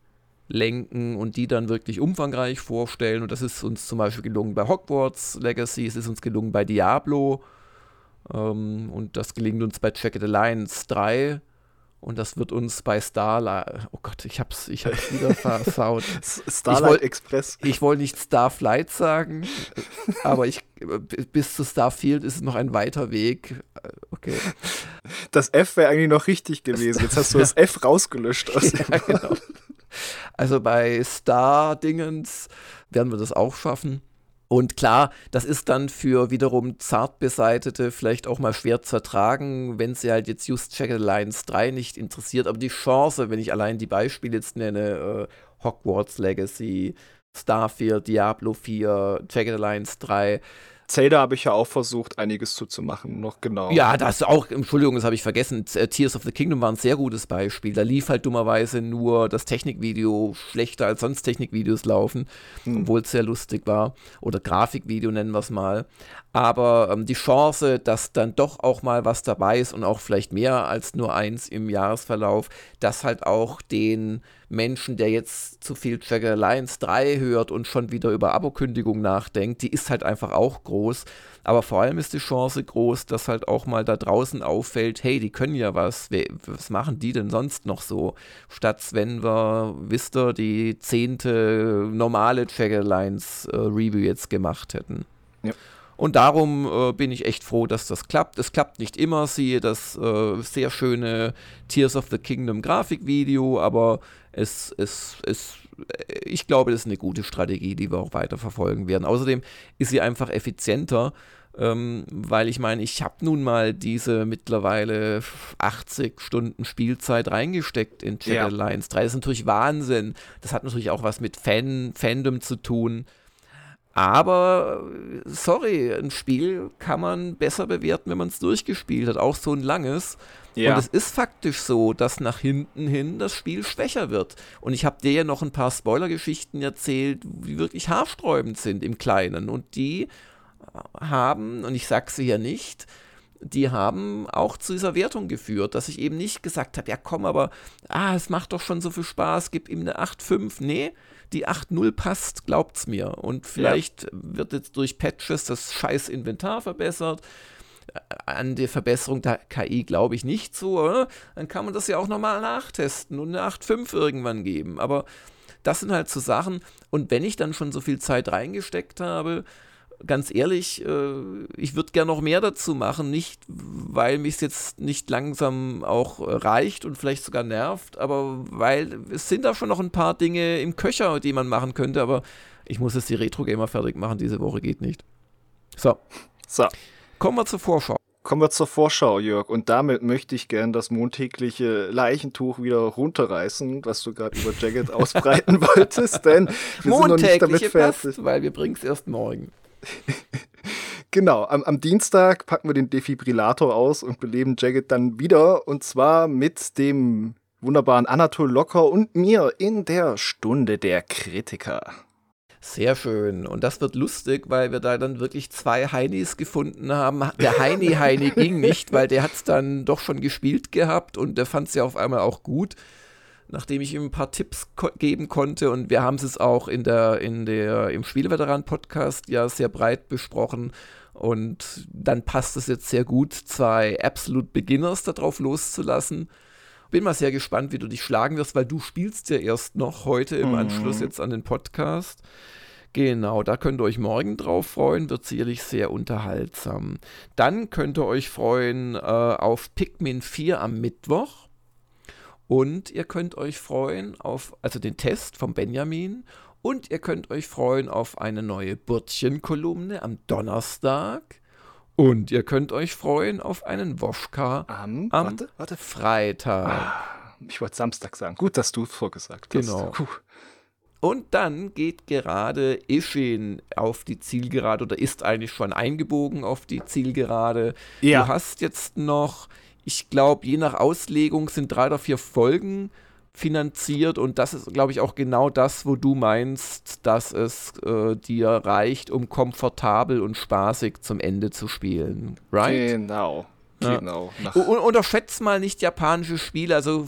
lenken und die dann wirklich umfangreich vorstellen. Und das ist uns zum Beispiel gelungen bei Hogwarts Legacy, es ist uns gelungen bei Diablo ähm, und das gelingt uns bei Jacket Alliance 3. Und das wird uns bei Starlight, oh Gott, ich hab's, ich hab's wieder *laughs* versaut. Starlight wollt, Express. Ich wollte nicht Starflight sagen, aber ich, bis zu Starfield ist es noch ein weiter Weg. Okay. Das F wäre eigentlich noch richtig gewesen. Jetzt hast du das *laughs* F rausgelöscht. Aus ja, genau. Also bei Star-Dingens werden wir das auch schaffen. Und klar, das ist dann für wiederum zart beseitete vielleicht auch mal schwer zu ertragen, wenn sie halt jetzt Just Check Alliance 3 nicht interessiert. Aber die Chance, wenn ich allein die Beispiele jetzt nenne, äh, Hogwarts Legacy, Starfield, Diablo 4, Jagged Alliance 3, Zelda habe ich ja auch versucht, einiges zuzumachen, noch genau. Ja, das auch, Entschuldigung, das habe ich vergessen. Äh, Tears of the Kingdom war ein sehr gutes Beispiel. Da lief halt dummerweise nur das Technikvideo schlechter als sonst Technikvideos laufen, hm. obwohl es sehr lustig war. Oder Grafikvideo nennen wir es mal. Aber ähm, die Chance, dass dann doch auch mal was dabei ist und auch vielleicht mehr als nur eins im Jahresverlauf, dass halt auch den Menschen, der jetzt zu viel Jagged Alliance 3 hört und schon wieder über Abokündigung nachdenkt, die ist halt einfach auch groß. Aber vor allem ist die Chance groß, dass halt auch mal da draußen auffällt, hey, die können ja was. Was machen die denn sonst noch so? Statt wenn wir, wisst ihr, die zehnte normale Jagged Alliance äh, Review jetzt gemacht hätten. Ja. Und darum äh, bin ich echt froh, dass das klappt. Es klappt nicht immer, siehe das äh, sehr schöne Tears of the Kingdom Grafikvideo, aber es, es, es, ich glaube, das ist eine gute Strategie, die wir auch weiter verfolgen werden. Außerdem ist sie einfach effizienter. Ähm, weil ich meine, ich habe nun mal diese mittlerweile 80 Stunden Spielzeit reingesteckt in Jet ja. Alliance 3. Das ist natürlich Wahnsinn. Das hat natürlich auch was mit Fan, Fandom zu tun. Aber, sorry, ein Spiel kann man besser bewerten, wenn man es durchgespielt hat, auch so ein langes. Ja. Und es ist faktisch so, dass nach hinten hin das Spiel schwächer wird. Und ich habe dir ja noch ein paar Spoiler-Geschichten erzählt, die wirklich haarsträubend sind im Kleinen. Und die haben, und ich sage sie ja nicht, die haben auch zu dieser Wertung geführt, dass ich eben nicht gesagt habe, ja komm, aber ah, es macht doch schon so viel Spaß, gib ihm eine 8,5. Nee, die 8.0 passt, glaubt's mir. Und vielleicht ja. wird jetzt durch Patches das scheiß Inventar verbessert. Äh, an die Verbesserung der KI glaube ich nicht so, oder? Dann kann man das ja auch nochmal nachtesten und eine 8.5 irgendwann geben. Aber das sind halt so Sachen. Und wenn ich dann schon so viel Zeit reingesteckt habe, ganz ehrlich, äh, ich würde gerne noch mehr dazu machen, nicht weil mich es jetzt nicht langsam auch reicht und vielleicht sogar nervt, aber weil es sind da schon noch ein paar Dinge im Köcher, die man machen könnte, aber ich muss jetzt die Retro-Gamer fertig machen, diese Woche geht nicht. So. So. Kommen wir zur Vorschau. Kommen wir zur Vorschau, Jörg. Und damit möchte ich gern das montägliche Leichentuch wieder runterreißen, was du gerade über Jagged *laughs* ausbreiten wolltest, denn wir sind noch nicht damit fertig. Passt, weil wir bringen es erst morgen. *laughs* genau, am, am, Dienstag packen wir den Defibrillator aus und beleben Jagged dann wieder. Und zwar mit dem wunderbaren Anatol Locker und mir in der Stunde der Kritiker. Sehr schön. Und das wird lustig, weil wir da dann wirklich zwei Heinis gefunden haben. Der Heini-Heini ging *laughs* nicht, weil der hat es dann doch schon gespielt gehabt und der fand es ja auf einmal auch gut nachdem ich ihm ein paar Tipps ko geben konnte und wir haben es auch in der, in der, im Spielveteran-Podcast ja sehr breit besprochen. Und dann passt es jetzt sehr gut, zwei Absolute Beginners darauf loszulassen. Bin mal sehr gespannt, wie du dich schlagen wirst, weil du spielst ja erst noch heute im mhm. Anschluss jetzt an den Podcast. Genau, da könnt ihr euch morgen drauf freuen, wird sicherlich sehr unterhaltsam. Dann könnt ihr euch freuen äh, auf Pikmin 4 am Mittwoch. Und ihr könnt euch freuen auf, also den Test vom Benjamin. Und ihr könnt euch freuen auf eine neue Bürtchen-Kolumne am Donnerstag. Und ihr könnt euch freuen auf einen Woschka am, am warte, warte. Freitag. Ah, ich wollte Samstag sagen. Gut, dass du vorgesagt hast. Genau. Puh. Und dann geht gerade Ishin auf die Zielgerade oder ist eigentlich schon eingebogen auf die Zielgerade. Ja. Du hast jetzt noch ich glaube, je nach Auslegung sind drei oder vier Folgen finanziert und das ist, glaube ich, auch genau das, wo du meinst, dass es äh, dir reicht, um komfortabel und spaßig zum Ende zu spielen. Right? Genau. Ja. Genau. Und unterschätzt mal nicht japanische Spiele. Also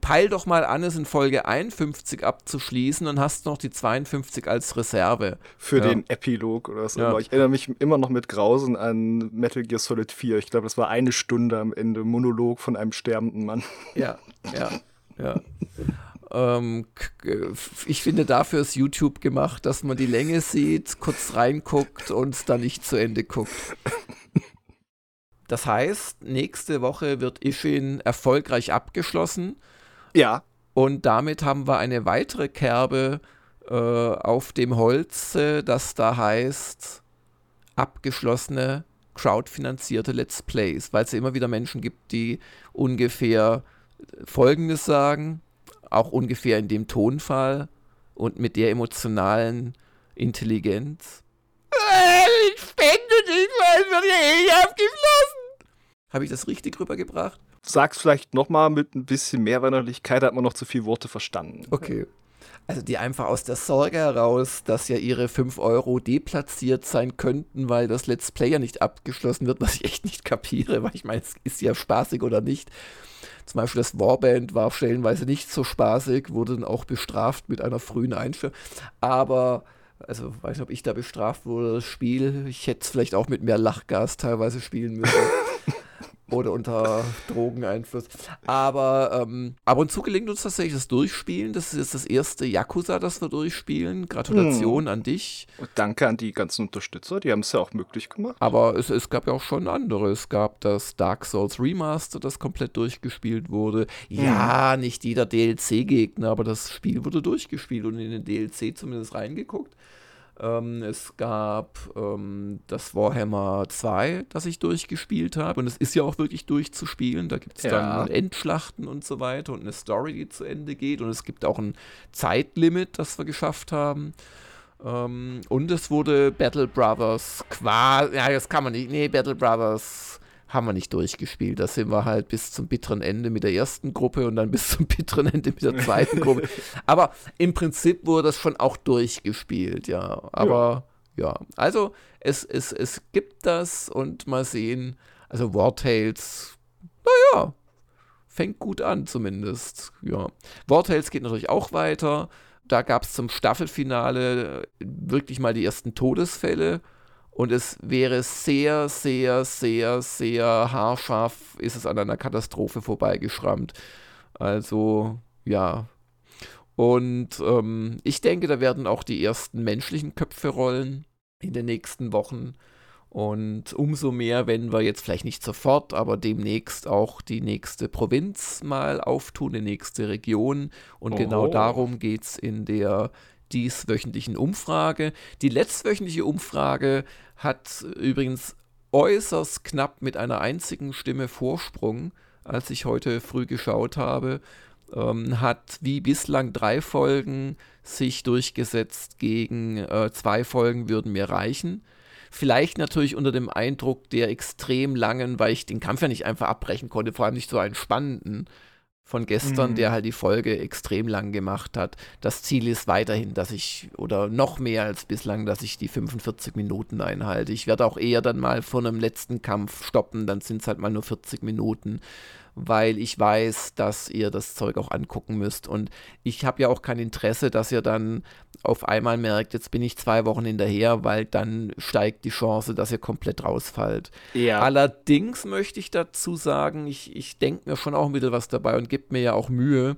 peil doch mal an, es in Folge 51 abzuschließen und hast noch die 52 als Reserve. Für ja. den Epilog oder so. Ja. Ich erinnere mich immer noch mit Grausen an Metal Gear Solid 4. Ich glaube, das war eine Stunde am Ende Monolog von einem sterbenden Mann. Ja, ja, ja. Ähm, ich finde, dafür ist YouTube gemacht, dass man die Länge sieht, kurz reinguckt und dann nicht zu Ende guckt. Das heißt, nächste Woche wird Ishin erfolgreich abgeschlossen. Ja. Und damit haben wir eine weitere Kerbe äh, auf dem Holz, das da heißt abgeschlossene crowdfinanzierte Let's Plays, weil es ja immer wieder Menschen gibt, die ungefähr Folgendes sagen, auch ungefähr in dem Tonfall und mit der emotionalen Intelligenz. Äh, Spende nicht, weil es wird ja eh abgeschlossen. Habe ich das richtig rübergebracht? Sag's vielleicht nochmal mit ein bisschen mehr Weinerlichkeit, hat man noch zu viele Worte verstanden. Okay. Also die einfach aus der Sorge heraus, dass ja ihre 5 Euro deplatziert sein könnten, weil das Let's Play ja nicht abgeschlossen wird, *laughs* was ich echt nicht kapiere, weil ich meine, es ist ja spaßig oder nicht. Zum Beispiel das Warband war stellenweise nicht so spaßig, wurde dann auch bestraft mit einer frühen Einführung. Aber, also weiß nicht, ob ich da bestraft wurde, das Spiel. Ich hätte es vielleicht auch mit mehr Lachgas teilweise spielen müssen. *laughs* oder unter Drogeneinfluss. Aber ähm, ab und zu gelingt uns tatsächlich das Durchspielen. Das ist jetzt das erste Yakuza, das wir durchspielen. Gratulation hm. an dich. Und danke an die ganzen Unterstützer, die haben es ja auch möglich gemacht. Aber es, es gab ja auch schon andere. Es gab das Dark Souls Remaster, das komplett durchgespielt wurde. Hm. Ja, nicht jeder DLC-Gegner, aber das Spiel wurde durchgespielt und in den DLC zumindest reingeguckt. Ähm, es gab ähm, das Warhammer 2, das ich durchgespielt habe. Und es ist ja auch wirklich durchzuspielen. Da gibt es ja. dann Endschlachten und so weiter und eine Story, die zu Ende geht. Und es gibt auch ein Zeitlimit, das wir geschafft haben. Ähm, und es wurde Battle Brothers quasi. Ja, das kann man nicht. Nee, Battle Brothers haben wir nicht durchgespielt. Da sind wir halt bis zum bitteren Ende mit der ersten Gruppe und dann bis *laughs* zum bitteren Ende mit der zweiten Gruppe. *laughs* Aber im Prinzip wurde das schon auch durchgespielt, ja. Aber ja, ja. also es, es, es gibt das und mal sehen. Also War Tales, naja, fängt gut an zumindest. Ja. War Tales geht natürlich auch weiter. Da gab es zum Staffelfinale wirklich mal die ersten Todesfälle. Und es wäre sehr, sehr, sehr, sehr haarscharf, ist es an einer Katastrophe vorbeigeschrammt. Also, ja. Und ähm, ich denke, da werden auch die ersten menschlichen Köpfe rollen in den nächsten Wochen. Und umso mehr, wenn wir jetzt vielleicht nicht sofort, aber demnächst auch die nächste Provinz mal auftun, die nächste Region. Und genau oh. genau darum geht es in der dieswöchentlichen Umfrage. Die letztwöchentliche Umfrage hat übrigens äußerst knapp mit einer einzigen Stimme Vorsprung, als ich heute früh geschaut habe, ähm, hat wie bislang drei Folgen sich durchgesetzt gegen äh, zwei Folgen würden mir reichen. Vielleicht natürlich unter dem Eindruck der extrem langen, weil ich den Kampf ja nicht einfach abbrechen konnte, vor allem nicht so einen spannenden von gestern, mhm. der halt die Folge extrem lang gemacht hat. Das Ziel ist weiterhin, dass ich, oder noch mehr als bislang, dass ich die 45 Minuten einhalte. Ich werde auch eher dann mal vor einem letzten Kampf stoppen, dann sind es halt mal nur 40 Minuten weil ich weiß, dass ihr das Zeug auch angucken müsst. Und ich habe ja auch kein Interesse, dass ihr dann auf einmal merkt, jetzt bin ich zwei Wochen hinterher, weil dann steigt die Chance, dass ihr komplett rausfallt. Ja. Allerdings möchte ich dazu sagen, ich, ich denke mir schon auch ein bisschen was dabei und gebe mir ja auch Mühe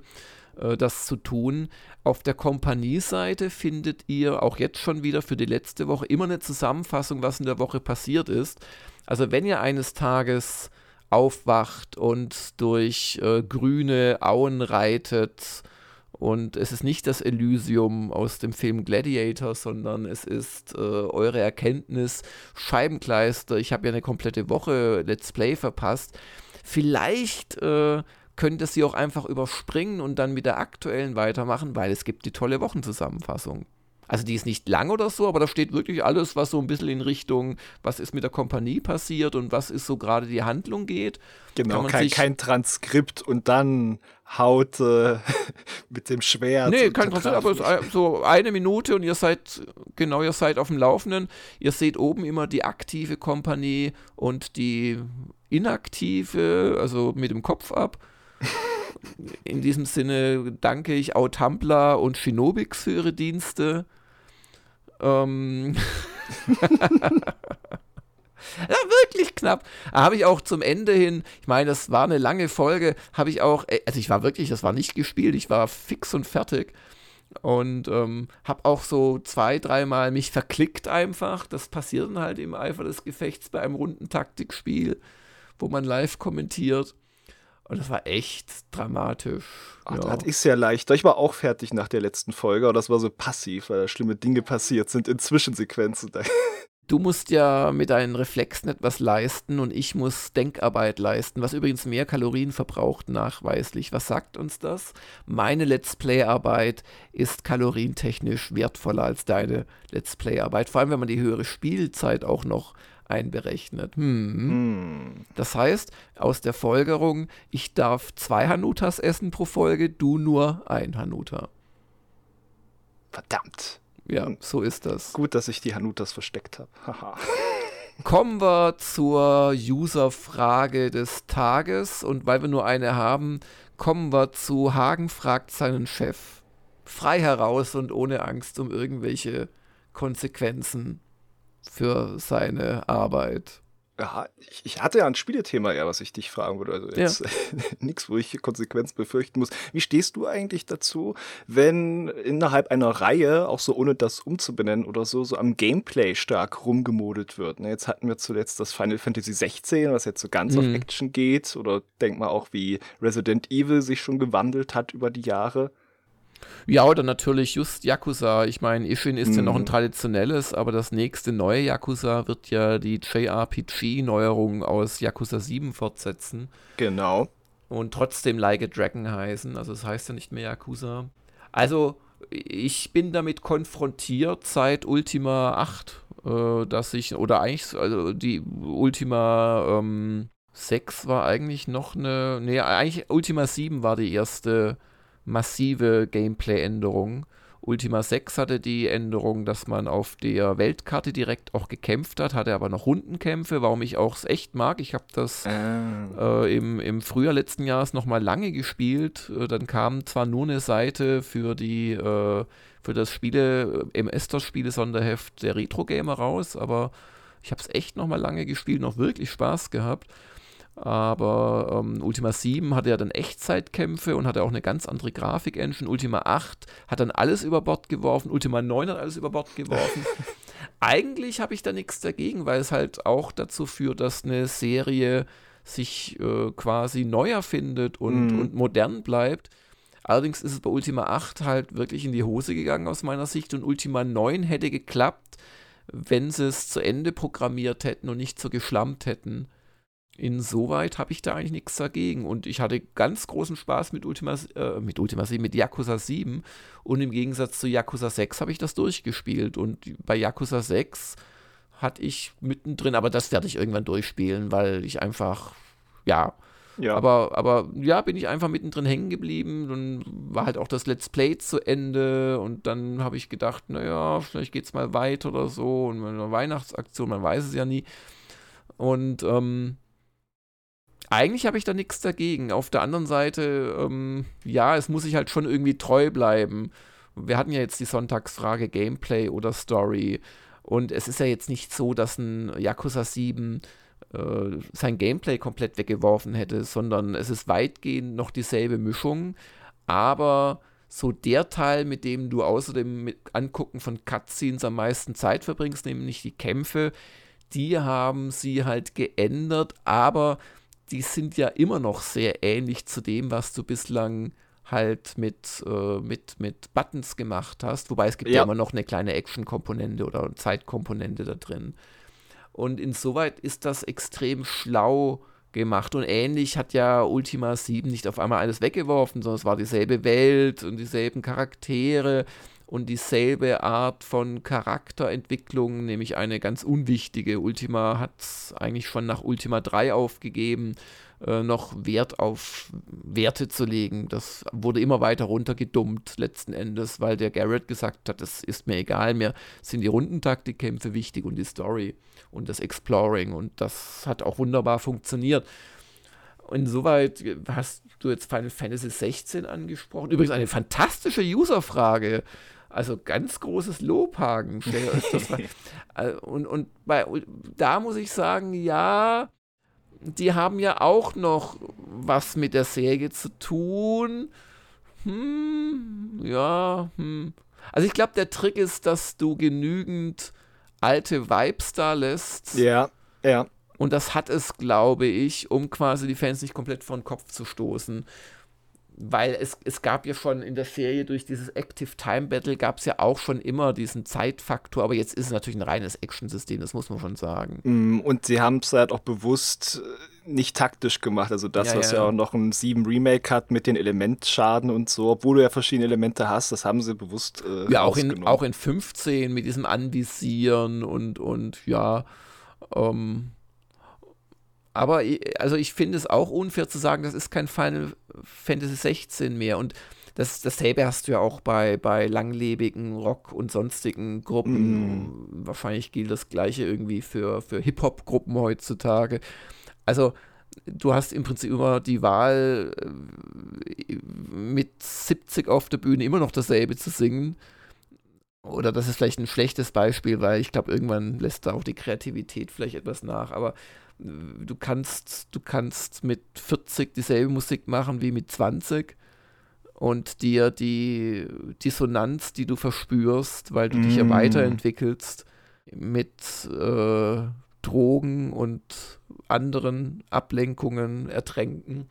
äh, das zu tun. Auf der Kompanieseite findet ihr auch jetzt schon wieder für die letzte Woche immer eine Zusammenfassung, was in der Woche passiert ist. Also wenn ihr eines Tages aufwacht und durch äh, grüne Auen reitet. Und es ist nicht das Elysium aus dem Film Gladiator, sondern es ist äh, eure Erkenntnis. Scheibenkleister, ich habe ja eine komplette Woche Let's Play verpasst. Vielleicht äh, könnt ihr sie auch einfach überspringen und dann mit der aktuellen weitermachen, weil es gibt die tolle Wochenzusammenfassung. Also die ist nicht lang oder so, aber da steht wirklich alles, was so ein bisschen in Richtung, was ist mit der Kompanie passiert und was ist so gerade die Handlung geht. Genau, kein, kein, Transkript und dann haut äh, *laughs* mit dem Schwert. Nee, kein Transkript, aber so eine Minute und ihr seid, genau, ihr seid auf dem Laufenden. Ihr seht oben immer die aktive Kompanie und die inaktive, also mit dem Kopf ab. *laughs* In diesem Sinne danke ich Autampla und Shinobix für ihre Dienste. Ähm. *laughs* Ja, wirklich knapp. Habe ich auch zum Ende hin, ich meine, das war eine lange Folge, habe ich auch, äh, also ich war wirklich, das war nicht gespielt, ich war fix und fertig und ähm, habe auch so zwei, dreimal mich verklickt einfach. Das passiert dann halt im Eifer des Gefechts bei einem runden Taktikspiel, wo man live kommentiert. Und das war echt dramatisch. Ach, ja. Das ist ja leichter. Ich war auch fertig nach der letzten Folge, aber das war so passiv, weil schlimme Dinge passiert sind in Zwischensequenzen. *laughs* Du musst ja mit deinen Reflexen etwas leisten und ich muss Denkarbeit leisten, was übrigens mehr Kalorien verbraucht nachweislich. Was sagt uns das? Meine Let's Play-Arbeit ist kalorientechnisch wertvoller als deine Let's Play-Arbeit, vor allem wenn man die höhere Spielzeit auch noch einberechnet. Hm. Hm. Das heißt, aus der Folgerung, ich darf zwei Hanutas essen pro Folge, du nur ein Hanuta. Verdammt. Ja, hm. so ist das. Gut, dass ich die Hanutas versteckt habe. *laughs* Kommen wir zur User-Frage des Tages und weil wir nur eine haben, kommen wir zu Hagen fragt seinen Chef. Frei heraus und ohne Angst um irgendwelche Konsequenzen für seine Arbeit. Ja, ich, hatte ja ein Spielethema eher, was ich dich fragen würde. Also jetzt ja. *laughs* nichts, wo ich Konsequenz befürchten muss. Wie stehst du eigentlich dazu, wenn innerhalb einer Reihe, auch so ohne das umzubenennen oder so, so am Gameplay stark rumgemodet wird? Ne, jetzt hatten wir zuletzt das Final Fantasy 16, was jetzt so ganz mhm. auf Action geht. Oder denk mal auch, wie Resident Evil sich schon gewandelt hat über die Jahre. Ja, oder natürlich just Yakuza. Ich meine, Ishin ist mhm. ja noch ein mhm. traditionelles, aber das nächste neue Yakuza wird ja die JRPG-Neuerung aus Yakuza 7 fortsetzen. Genau. Und trotzdem Like a Dragon heißen. Also es das heißt ja nicht mehr Yakuza. Also ich bin damit konfrontiert seit Ultima 8, äh, dass ich, oder eigentlich, also die Ultima ähm, 6 war eigentlich noch eine, nee, eigentlich Ultima 7 war die erste massive Gameplay-Änderungen. Ultima 6 hatte die Änderung, dass man auf der Weltkarte direkt auch gekämpft hat, hatte aber noch Rundenkämpfe, warum ich auch es echt mag. Ich habe das ah. äh, im, im Frühjahr letzten Jahres nochmal lange gespielt. Äh, dann kam zwar nur eine Seite für die äh, für das Spiele, äh, im Estos-Spiele-Sonderheft der Retro-Gamer raus, aber ich habe es echt nochmal lange gespielt, noch wirklich Spaß gehabt. Aber ähm, Ultima 7 hatte ja dann Echtzeitkämpfe und hatte auch eine ganz andere Grafik-Engine. Ultima 8 hat dann alles über Bord geworfen. Ultima 9 hat alles über Bord geworfen. *laughs* Eigentlich habe ich da nichts dagegen, weil es halt auch dazu führt, dass eine Serie sich äh, quasi neu erfindet und, mm. und modern bleibt. Allerdings ist es bei Ultima 8 halt wirklich in die Hose gegangen aus meiner Sicht und Ultima 9 hätte geklappt, wenn sie es zu Ende programmiert hätten und nicht so geschlampt hätten. Insoweit habe ich da eigentlich nichts dagegen. Und ich hatte ganz großen Spaß mit Ultima, äh, mit Ultima 7, mit Yakuza 7. Und im Gegensatz zu Yakuza 6 habe ich das durchgespielt. Und bei Yakuza 6 hatte ich mittendrin, aber das werde ich irgendwann durchspielen, weil ich einfach, ja. Ja. Aber, aber ja, bin ich einfach mittendrin hängen geblieben. Dann war halt auch das Let's Play zu Ende und dann habe ich gedacht, naja, vielleicht geht es mal weiter oder so. Und eine Weihnachtsaktion, man weiß es ja nie. Und ähm, eigentlich habe ich da nichts dagegen. Auf der anderen Seite, ähm, ja, es muss sich halt schon irgendwie treu bleiben. Wir hatten ja jetzt die Sonntagsfrage Gameplay oder Story. Und es ist ja jetzt nicht so, dass ein Yakuza 7 äh, sein Gameplay komplett weggeworfen hätte, sondern es ist weitgehend noch dieselbe Mischung. Aber so der Teil, mit dem du außer dem Angucken von Cutscenes am meisten Zeit verbringst, nämlich die Kämpfe, die haben sie halt geändert, aber die sind ja immer noch sehr ähnlich zu dem, was du bislang halt mit, äh, mit, mit Buttons gemacht hast. Wobei es gibt ja, ja immer noch eine kleine Action-Komponente oder Zeitkomponente da drin. Und insoweit ist das extrem schlau gemacht. Und ähnlich hat ja Ultima 7 nicht auf einmal alles weggeworfen, sondern es war dieselbe Welt und dieselben Charaktere und dieselbe Art von Charakterentwicklung, nämlich eine ganz unwichtige. Ultima hat eigentlich schon nach Ultima 3 aufgegeben, äh, noch Wert auf Werte zu legen. Das wurde immer weiter runtergedummt letzten Endes, weil der Garrett gesagt hat, das ist mir egal, mir sind die Rundentaktikkämpfe wichtig und die Story und das Exploring und das hat auch wunderbar funktioniert. Insoweit hast du jetzt Final Fantasy 16 angesprochen. Übrigens eine fantastische Userfrage. Also ganz großes Lob, Hagen. *laughs* Äh, und, und bei, da muss ich sagen, ja, die haben ja auch noch was mit der Serie zu tun. Hm, ja, hm. Also ich glaube, der Trick ist, dass du genügend alte Vibes da lässt. Ja, ja. Und das hat es, glaube ich, um quasi die Fans nicht komplett vor den Kopf zu stoßen weil es, es gab ja schon in der Serie durch dieses Active Time Battle gab es ja auch schon immer diesen Zeitfaktor, aber jetzt ist es natürlich ein reines Action-System, das muss man schon sagen. Mm, und sie haben es halt auch bewusst äh, nicht taktisch gemacht, also das, ja, was ja. ja auch noch ein 7 Remake hat mit den Elementschaden und so, obwohl du ja verschiedene Elemente hast, das haben sie bewusst äh, Ja, auch in, auch in 15 mit diesem Anvisieren und, und ja, Ähm, aber also ich finde es auch unfair zu sagen, das ist kein Final Fantasy 16 mehr. Und das, dasselbe hast du ja auch bei, bei langlebigen Rock- und sonstigen Gruppen. Mm. Wahrscheinlich gilt das gleiche irgendwie für, für Hip-Hop-Gruppen heutzutage. Also du hast im Prinzip immer die Wahl, äh, mit 70 auf der Bühne immer noch dasselbe zu singen. Oder das ist vielleicht ein schlechtes Beispiel, weil ich glaube, irgendwann lässt da auch die Kreativität vielleicht etwas nach. Aber du kannst, du kannst mit 40 dieselbe Musik machen wie mit 20 und dir die Dissonanz, die du verspürst, weil du mm. dich ja mm. weiterentwickelst, mit äh, Drogen und anderen Ablenkungen ertränken.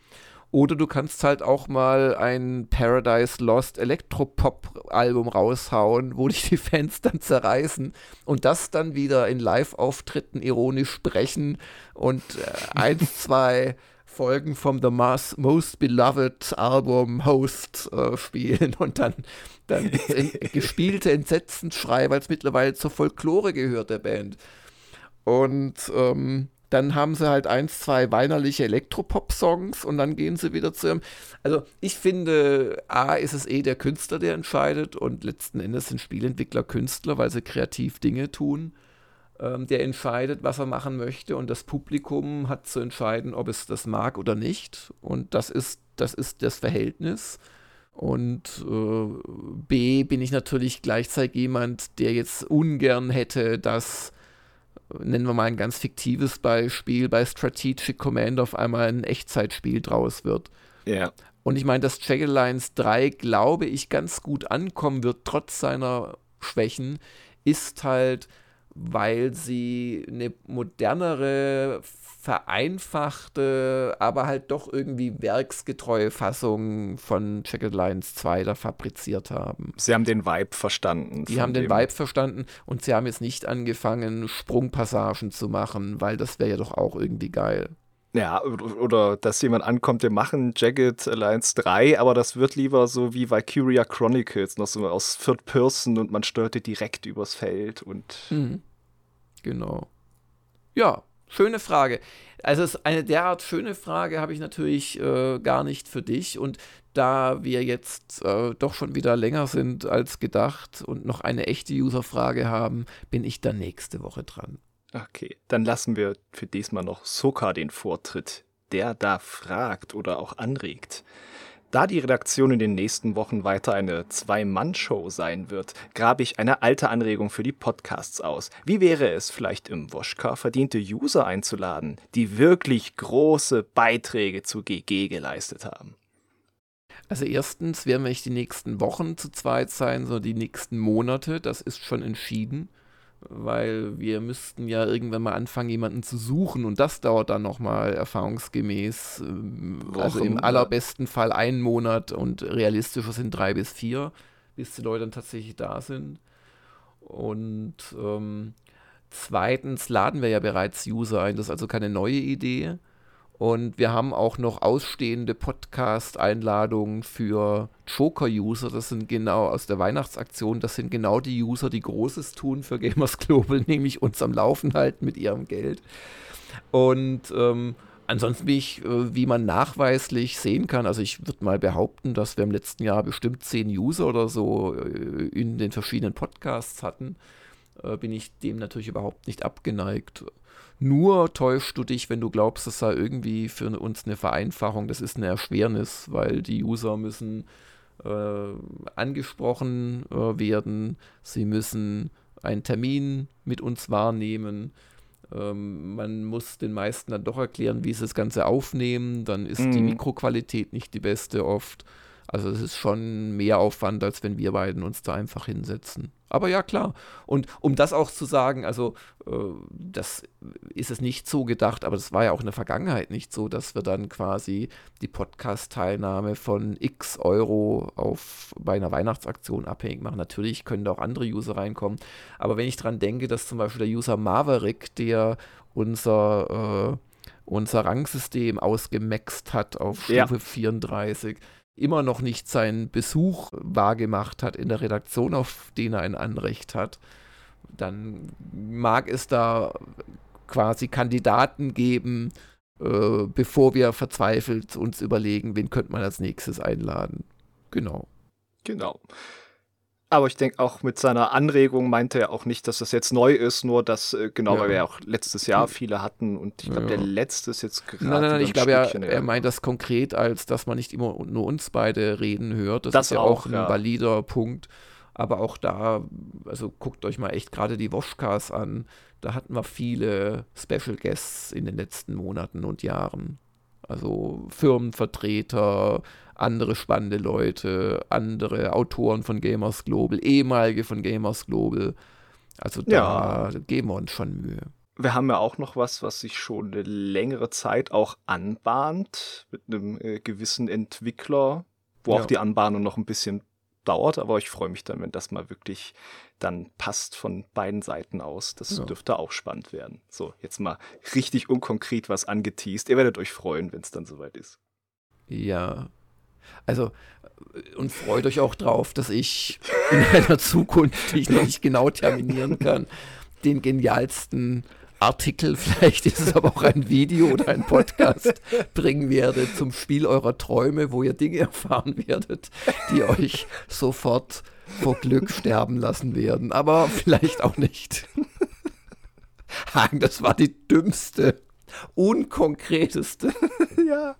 Oder du kannst halt auch mal ein Paradise Lost Elektropop-Album raushauen, wo *laughs* dich die Fans dann zerreißen und das dann wieder in Live-Auftritten ironisch sprechen und äh, eins, *laughs* zwei Folgen vom The Most, Most Beloved Album Host äh, spielen und dann, dann in, *laughs* gespielte Entsetzensschrei, weil es mittlerweile zur Folklore gehört, der Band. Und ähm, dann haben sie halt eins, zwei weinerliche Elektropop-Songs und dann gehen sie wieder zu ihrem. Also ich finde, A ist es eh der Künstler, der entscheidet und letzten Endes sind Spielentwickler Künstler, weil sie kreativ Dinge tun. Ähm, der entscheidet, was er machen möchte und das Publikum hat zu entscheiden, ob es das mag oder nicht. Und das ist das, ist das Verhältnis. Und äh, B bin ich natürlich gleichzeitig jemand, der jetzt ungern hätte, dass nennen wir mal ein ganz fiktives Beispiel, bei Strategic Command auf einmal ein Echtzeitspiel draus wird. Ja. Und ich meine, dass Jagged Alliance 3, glaube ich, ganz gut ankommen wird, trotz seiner Schwächen, ist halt, weil sie eine modernere vereinfachte, aber halt doch irgendwie werksgetreue Fassung von Jagged Lines 2 da fabriziert haben. Sie haben den Vibe verstanden. Die haben den Vibe verstanden und sie haben jetzt nicht angefangen, Sprungpassagen zu machen, weil das wäre ja doch auch irgendwie geil. Ja, oder dass jemand ankommt, wir machen Jagged Alliance 3, aber das wird lieber so wie Valkyria Chronicles, noch so aus Third Person und man steuerte direkt übers Feld und. Mhm. Genau. Ja, Schöne Frage. Also eine derart schöne Frage habe ich natürlich äh, gar nicht für dich. Und da wir jetzt äh, doch schon wieder länger sind als gedacht und noch eine echte User-Frage haben, bin ich dann nächste Woche dran. Okay, dann lassen wir für diesmal noch Soka den Vortritt, der da fragt oder auch anregt. Da die Redaktion in den nächsten Wochen weiter eine Zwei-Mann-Show sein wird, grabe ich eine alte Anregung für die Podcasts aus. Wie wäre es vielleicht im Woschka verdiente User einzuladen, die wirklich große Beiträge zu GG geleistet haben? Also erstens werden wir nicht die nächsten Wochen zu zweit sein, sondern die nächsten Monate. Das ist schon entschieden weil wir müssten ja irgendwann mal anfangen, jemanden zu suchen und das dauert dann nochmal erfahrungsgemäß, ähm, also im allerbesten Fall einen Monat und realistischer sind drei bis vier, bis die Leute dann tatsächlich da sind. Und ähm, zweitens laden wir ja bereits User ein, das ist also keine neue Idee. Und wir haben auch noch ausstehende Podcast-Einladungen für Joker-User. Das sind genau aus der Weihnachtsaktion. Das sind genau die User, die Großes tun für Gamers Global, *laughs* nämlich uns am Laufen halten mit ihrem Geld. Und ähm, ansonsten, wie, ich, äh, wie man nachweislich sehen kann, also ich würde mal behaupten, dass wir im letzten Jahr bestimmt zehn User oder so äh, in den verschiedenen Podcasts hatten, äh, bin ich dem natürlich überhaupt nicht abgeneigt. Nur täuschst du dich, wenn du glaubst, das sei irgendwie für uns eine Vereinfachung. Das ist eine Erschwernis, weil die User müssen äh, angesprochen äh, werden, sie müssen einen Termin mit uns wahrnehmen. Ähm, man muss den meisten dann doch erklären, wie sie das Ganze aufnehmen. Dann ist mhm. die Mikroqualität nicht die beste oft. Also es ist schon mehr Aufwand, als wenn wir beiden uns da einfach hinsetzen. Aber ja, klar. Und um das auch zu sagen, also äh, das ist es nicht so gedacht, aber das war ja auch in der Vergangenheit nicht so, dass wir dann quasi die Podcast-Teilnahme von x Euro auf, bei einer Weihnachtsaktion abhängig machen. Natürlich können da auch andere User reinkommen. Aber wenn ich dran denke, dass zum Beispiel der User Maverick, der unser, äh, unser Rangsystem ausgemaxt hat auf Stufe ja. 34, immer noch nicht seinen Besuch wahrgemacht hat in der Redaktion, auf den er ein Anrecht hat, dann mag es da quasi Kandidaten geben, äh, bevor wir verzweifelt uns überlegen, wen könnte man als nächstes einladen. Genau. Genau. Aber ich denke auch mit seiner Anregung meinte er auch nicht, dass das jetzt neu ist, nur dass, äh, genau, ja. weil wir ja auch letztes Jahr viele hatten und ich glaube, ja. der letzte ist jetzt gerade. Nein, nein, nein, ich glaube, er, er meint das konkret als, dass man nicht immer nur uns beide reden hört. Das, das ist ja auch, auch ein ja. valider Punkt. Aber auch da, also guckt euch mal echt gerade die Woschkas an. Da hatten wir viele Special Guests in den letzten Monaten und Jahren. Also Firmenvertreter, andere spannende Leute, andere Autoren von Gamers Global, ehemalige von Gamers Global. Also da ja. geben wir uns schon Mühe. Wir haben ja auch noch was, was sich schon eine längere Zeit auch anbahnt mit einem äh, gewissen Entwickler, wo ja. auch die Anbahnung noch ein bisschen dauert, aber ich freue mich dann, wenn das mal wirklich dann passt von beiden Seiten aus. Das ja. dürfte auch spannend werden. So, jetzt mal richtig unkonkret was angeteased. Ihr werdet euch freuen, wenn es dann soweit ist. Ja, also, und freut euch auch drauf, dass ich in *laughs* einer Zukunft, die ich noch nicht genau terminieren kann, den genialsten Artikel, *laughs* vielleicht ist es aber auch ein Video oder ein Podcast, bringen werde zum Spiel eurer Träume, wo ihr Dinge *laughs* erfahren werdet, die euch sofort vor Glück sterben lassen werden. Aber vielleicht auch nicht. Hagen, das war die dümmste, unkonkreteste ja.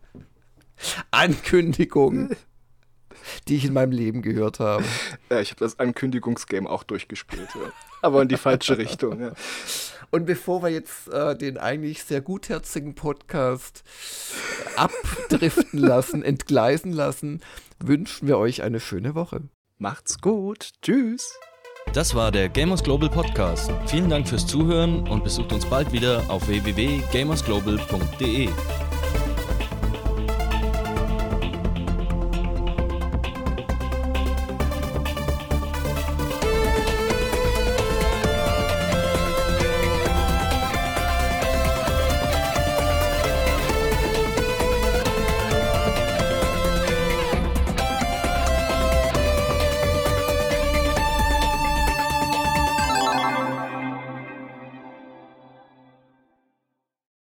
*laughs* Ankündigung, die ich in meinem Leben gehört habe. Ja, ich habe das Ankündigungsgame auch durchgespielt, ja. aber in die falsche Richtung. Ja. Und bevor wir jetzt äh, den eigentlich sehr gutherzigen Podcast abdriften lassen, *laughs* entgleisen lassen, wünschen wir euch eine schöne Woche. Macht's gut. Tschüss. Das war der Gamers Global Podcast. Vielen Dank fürs Zuhören und besucht uns bald wieder auf www.gamersglobal.de.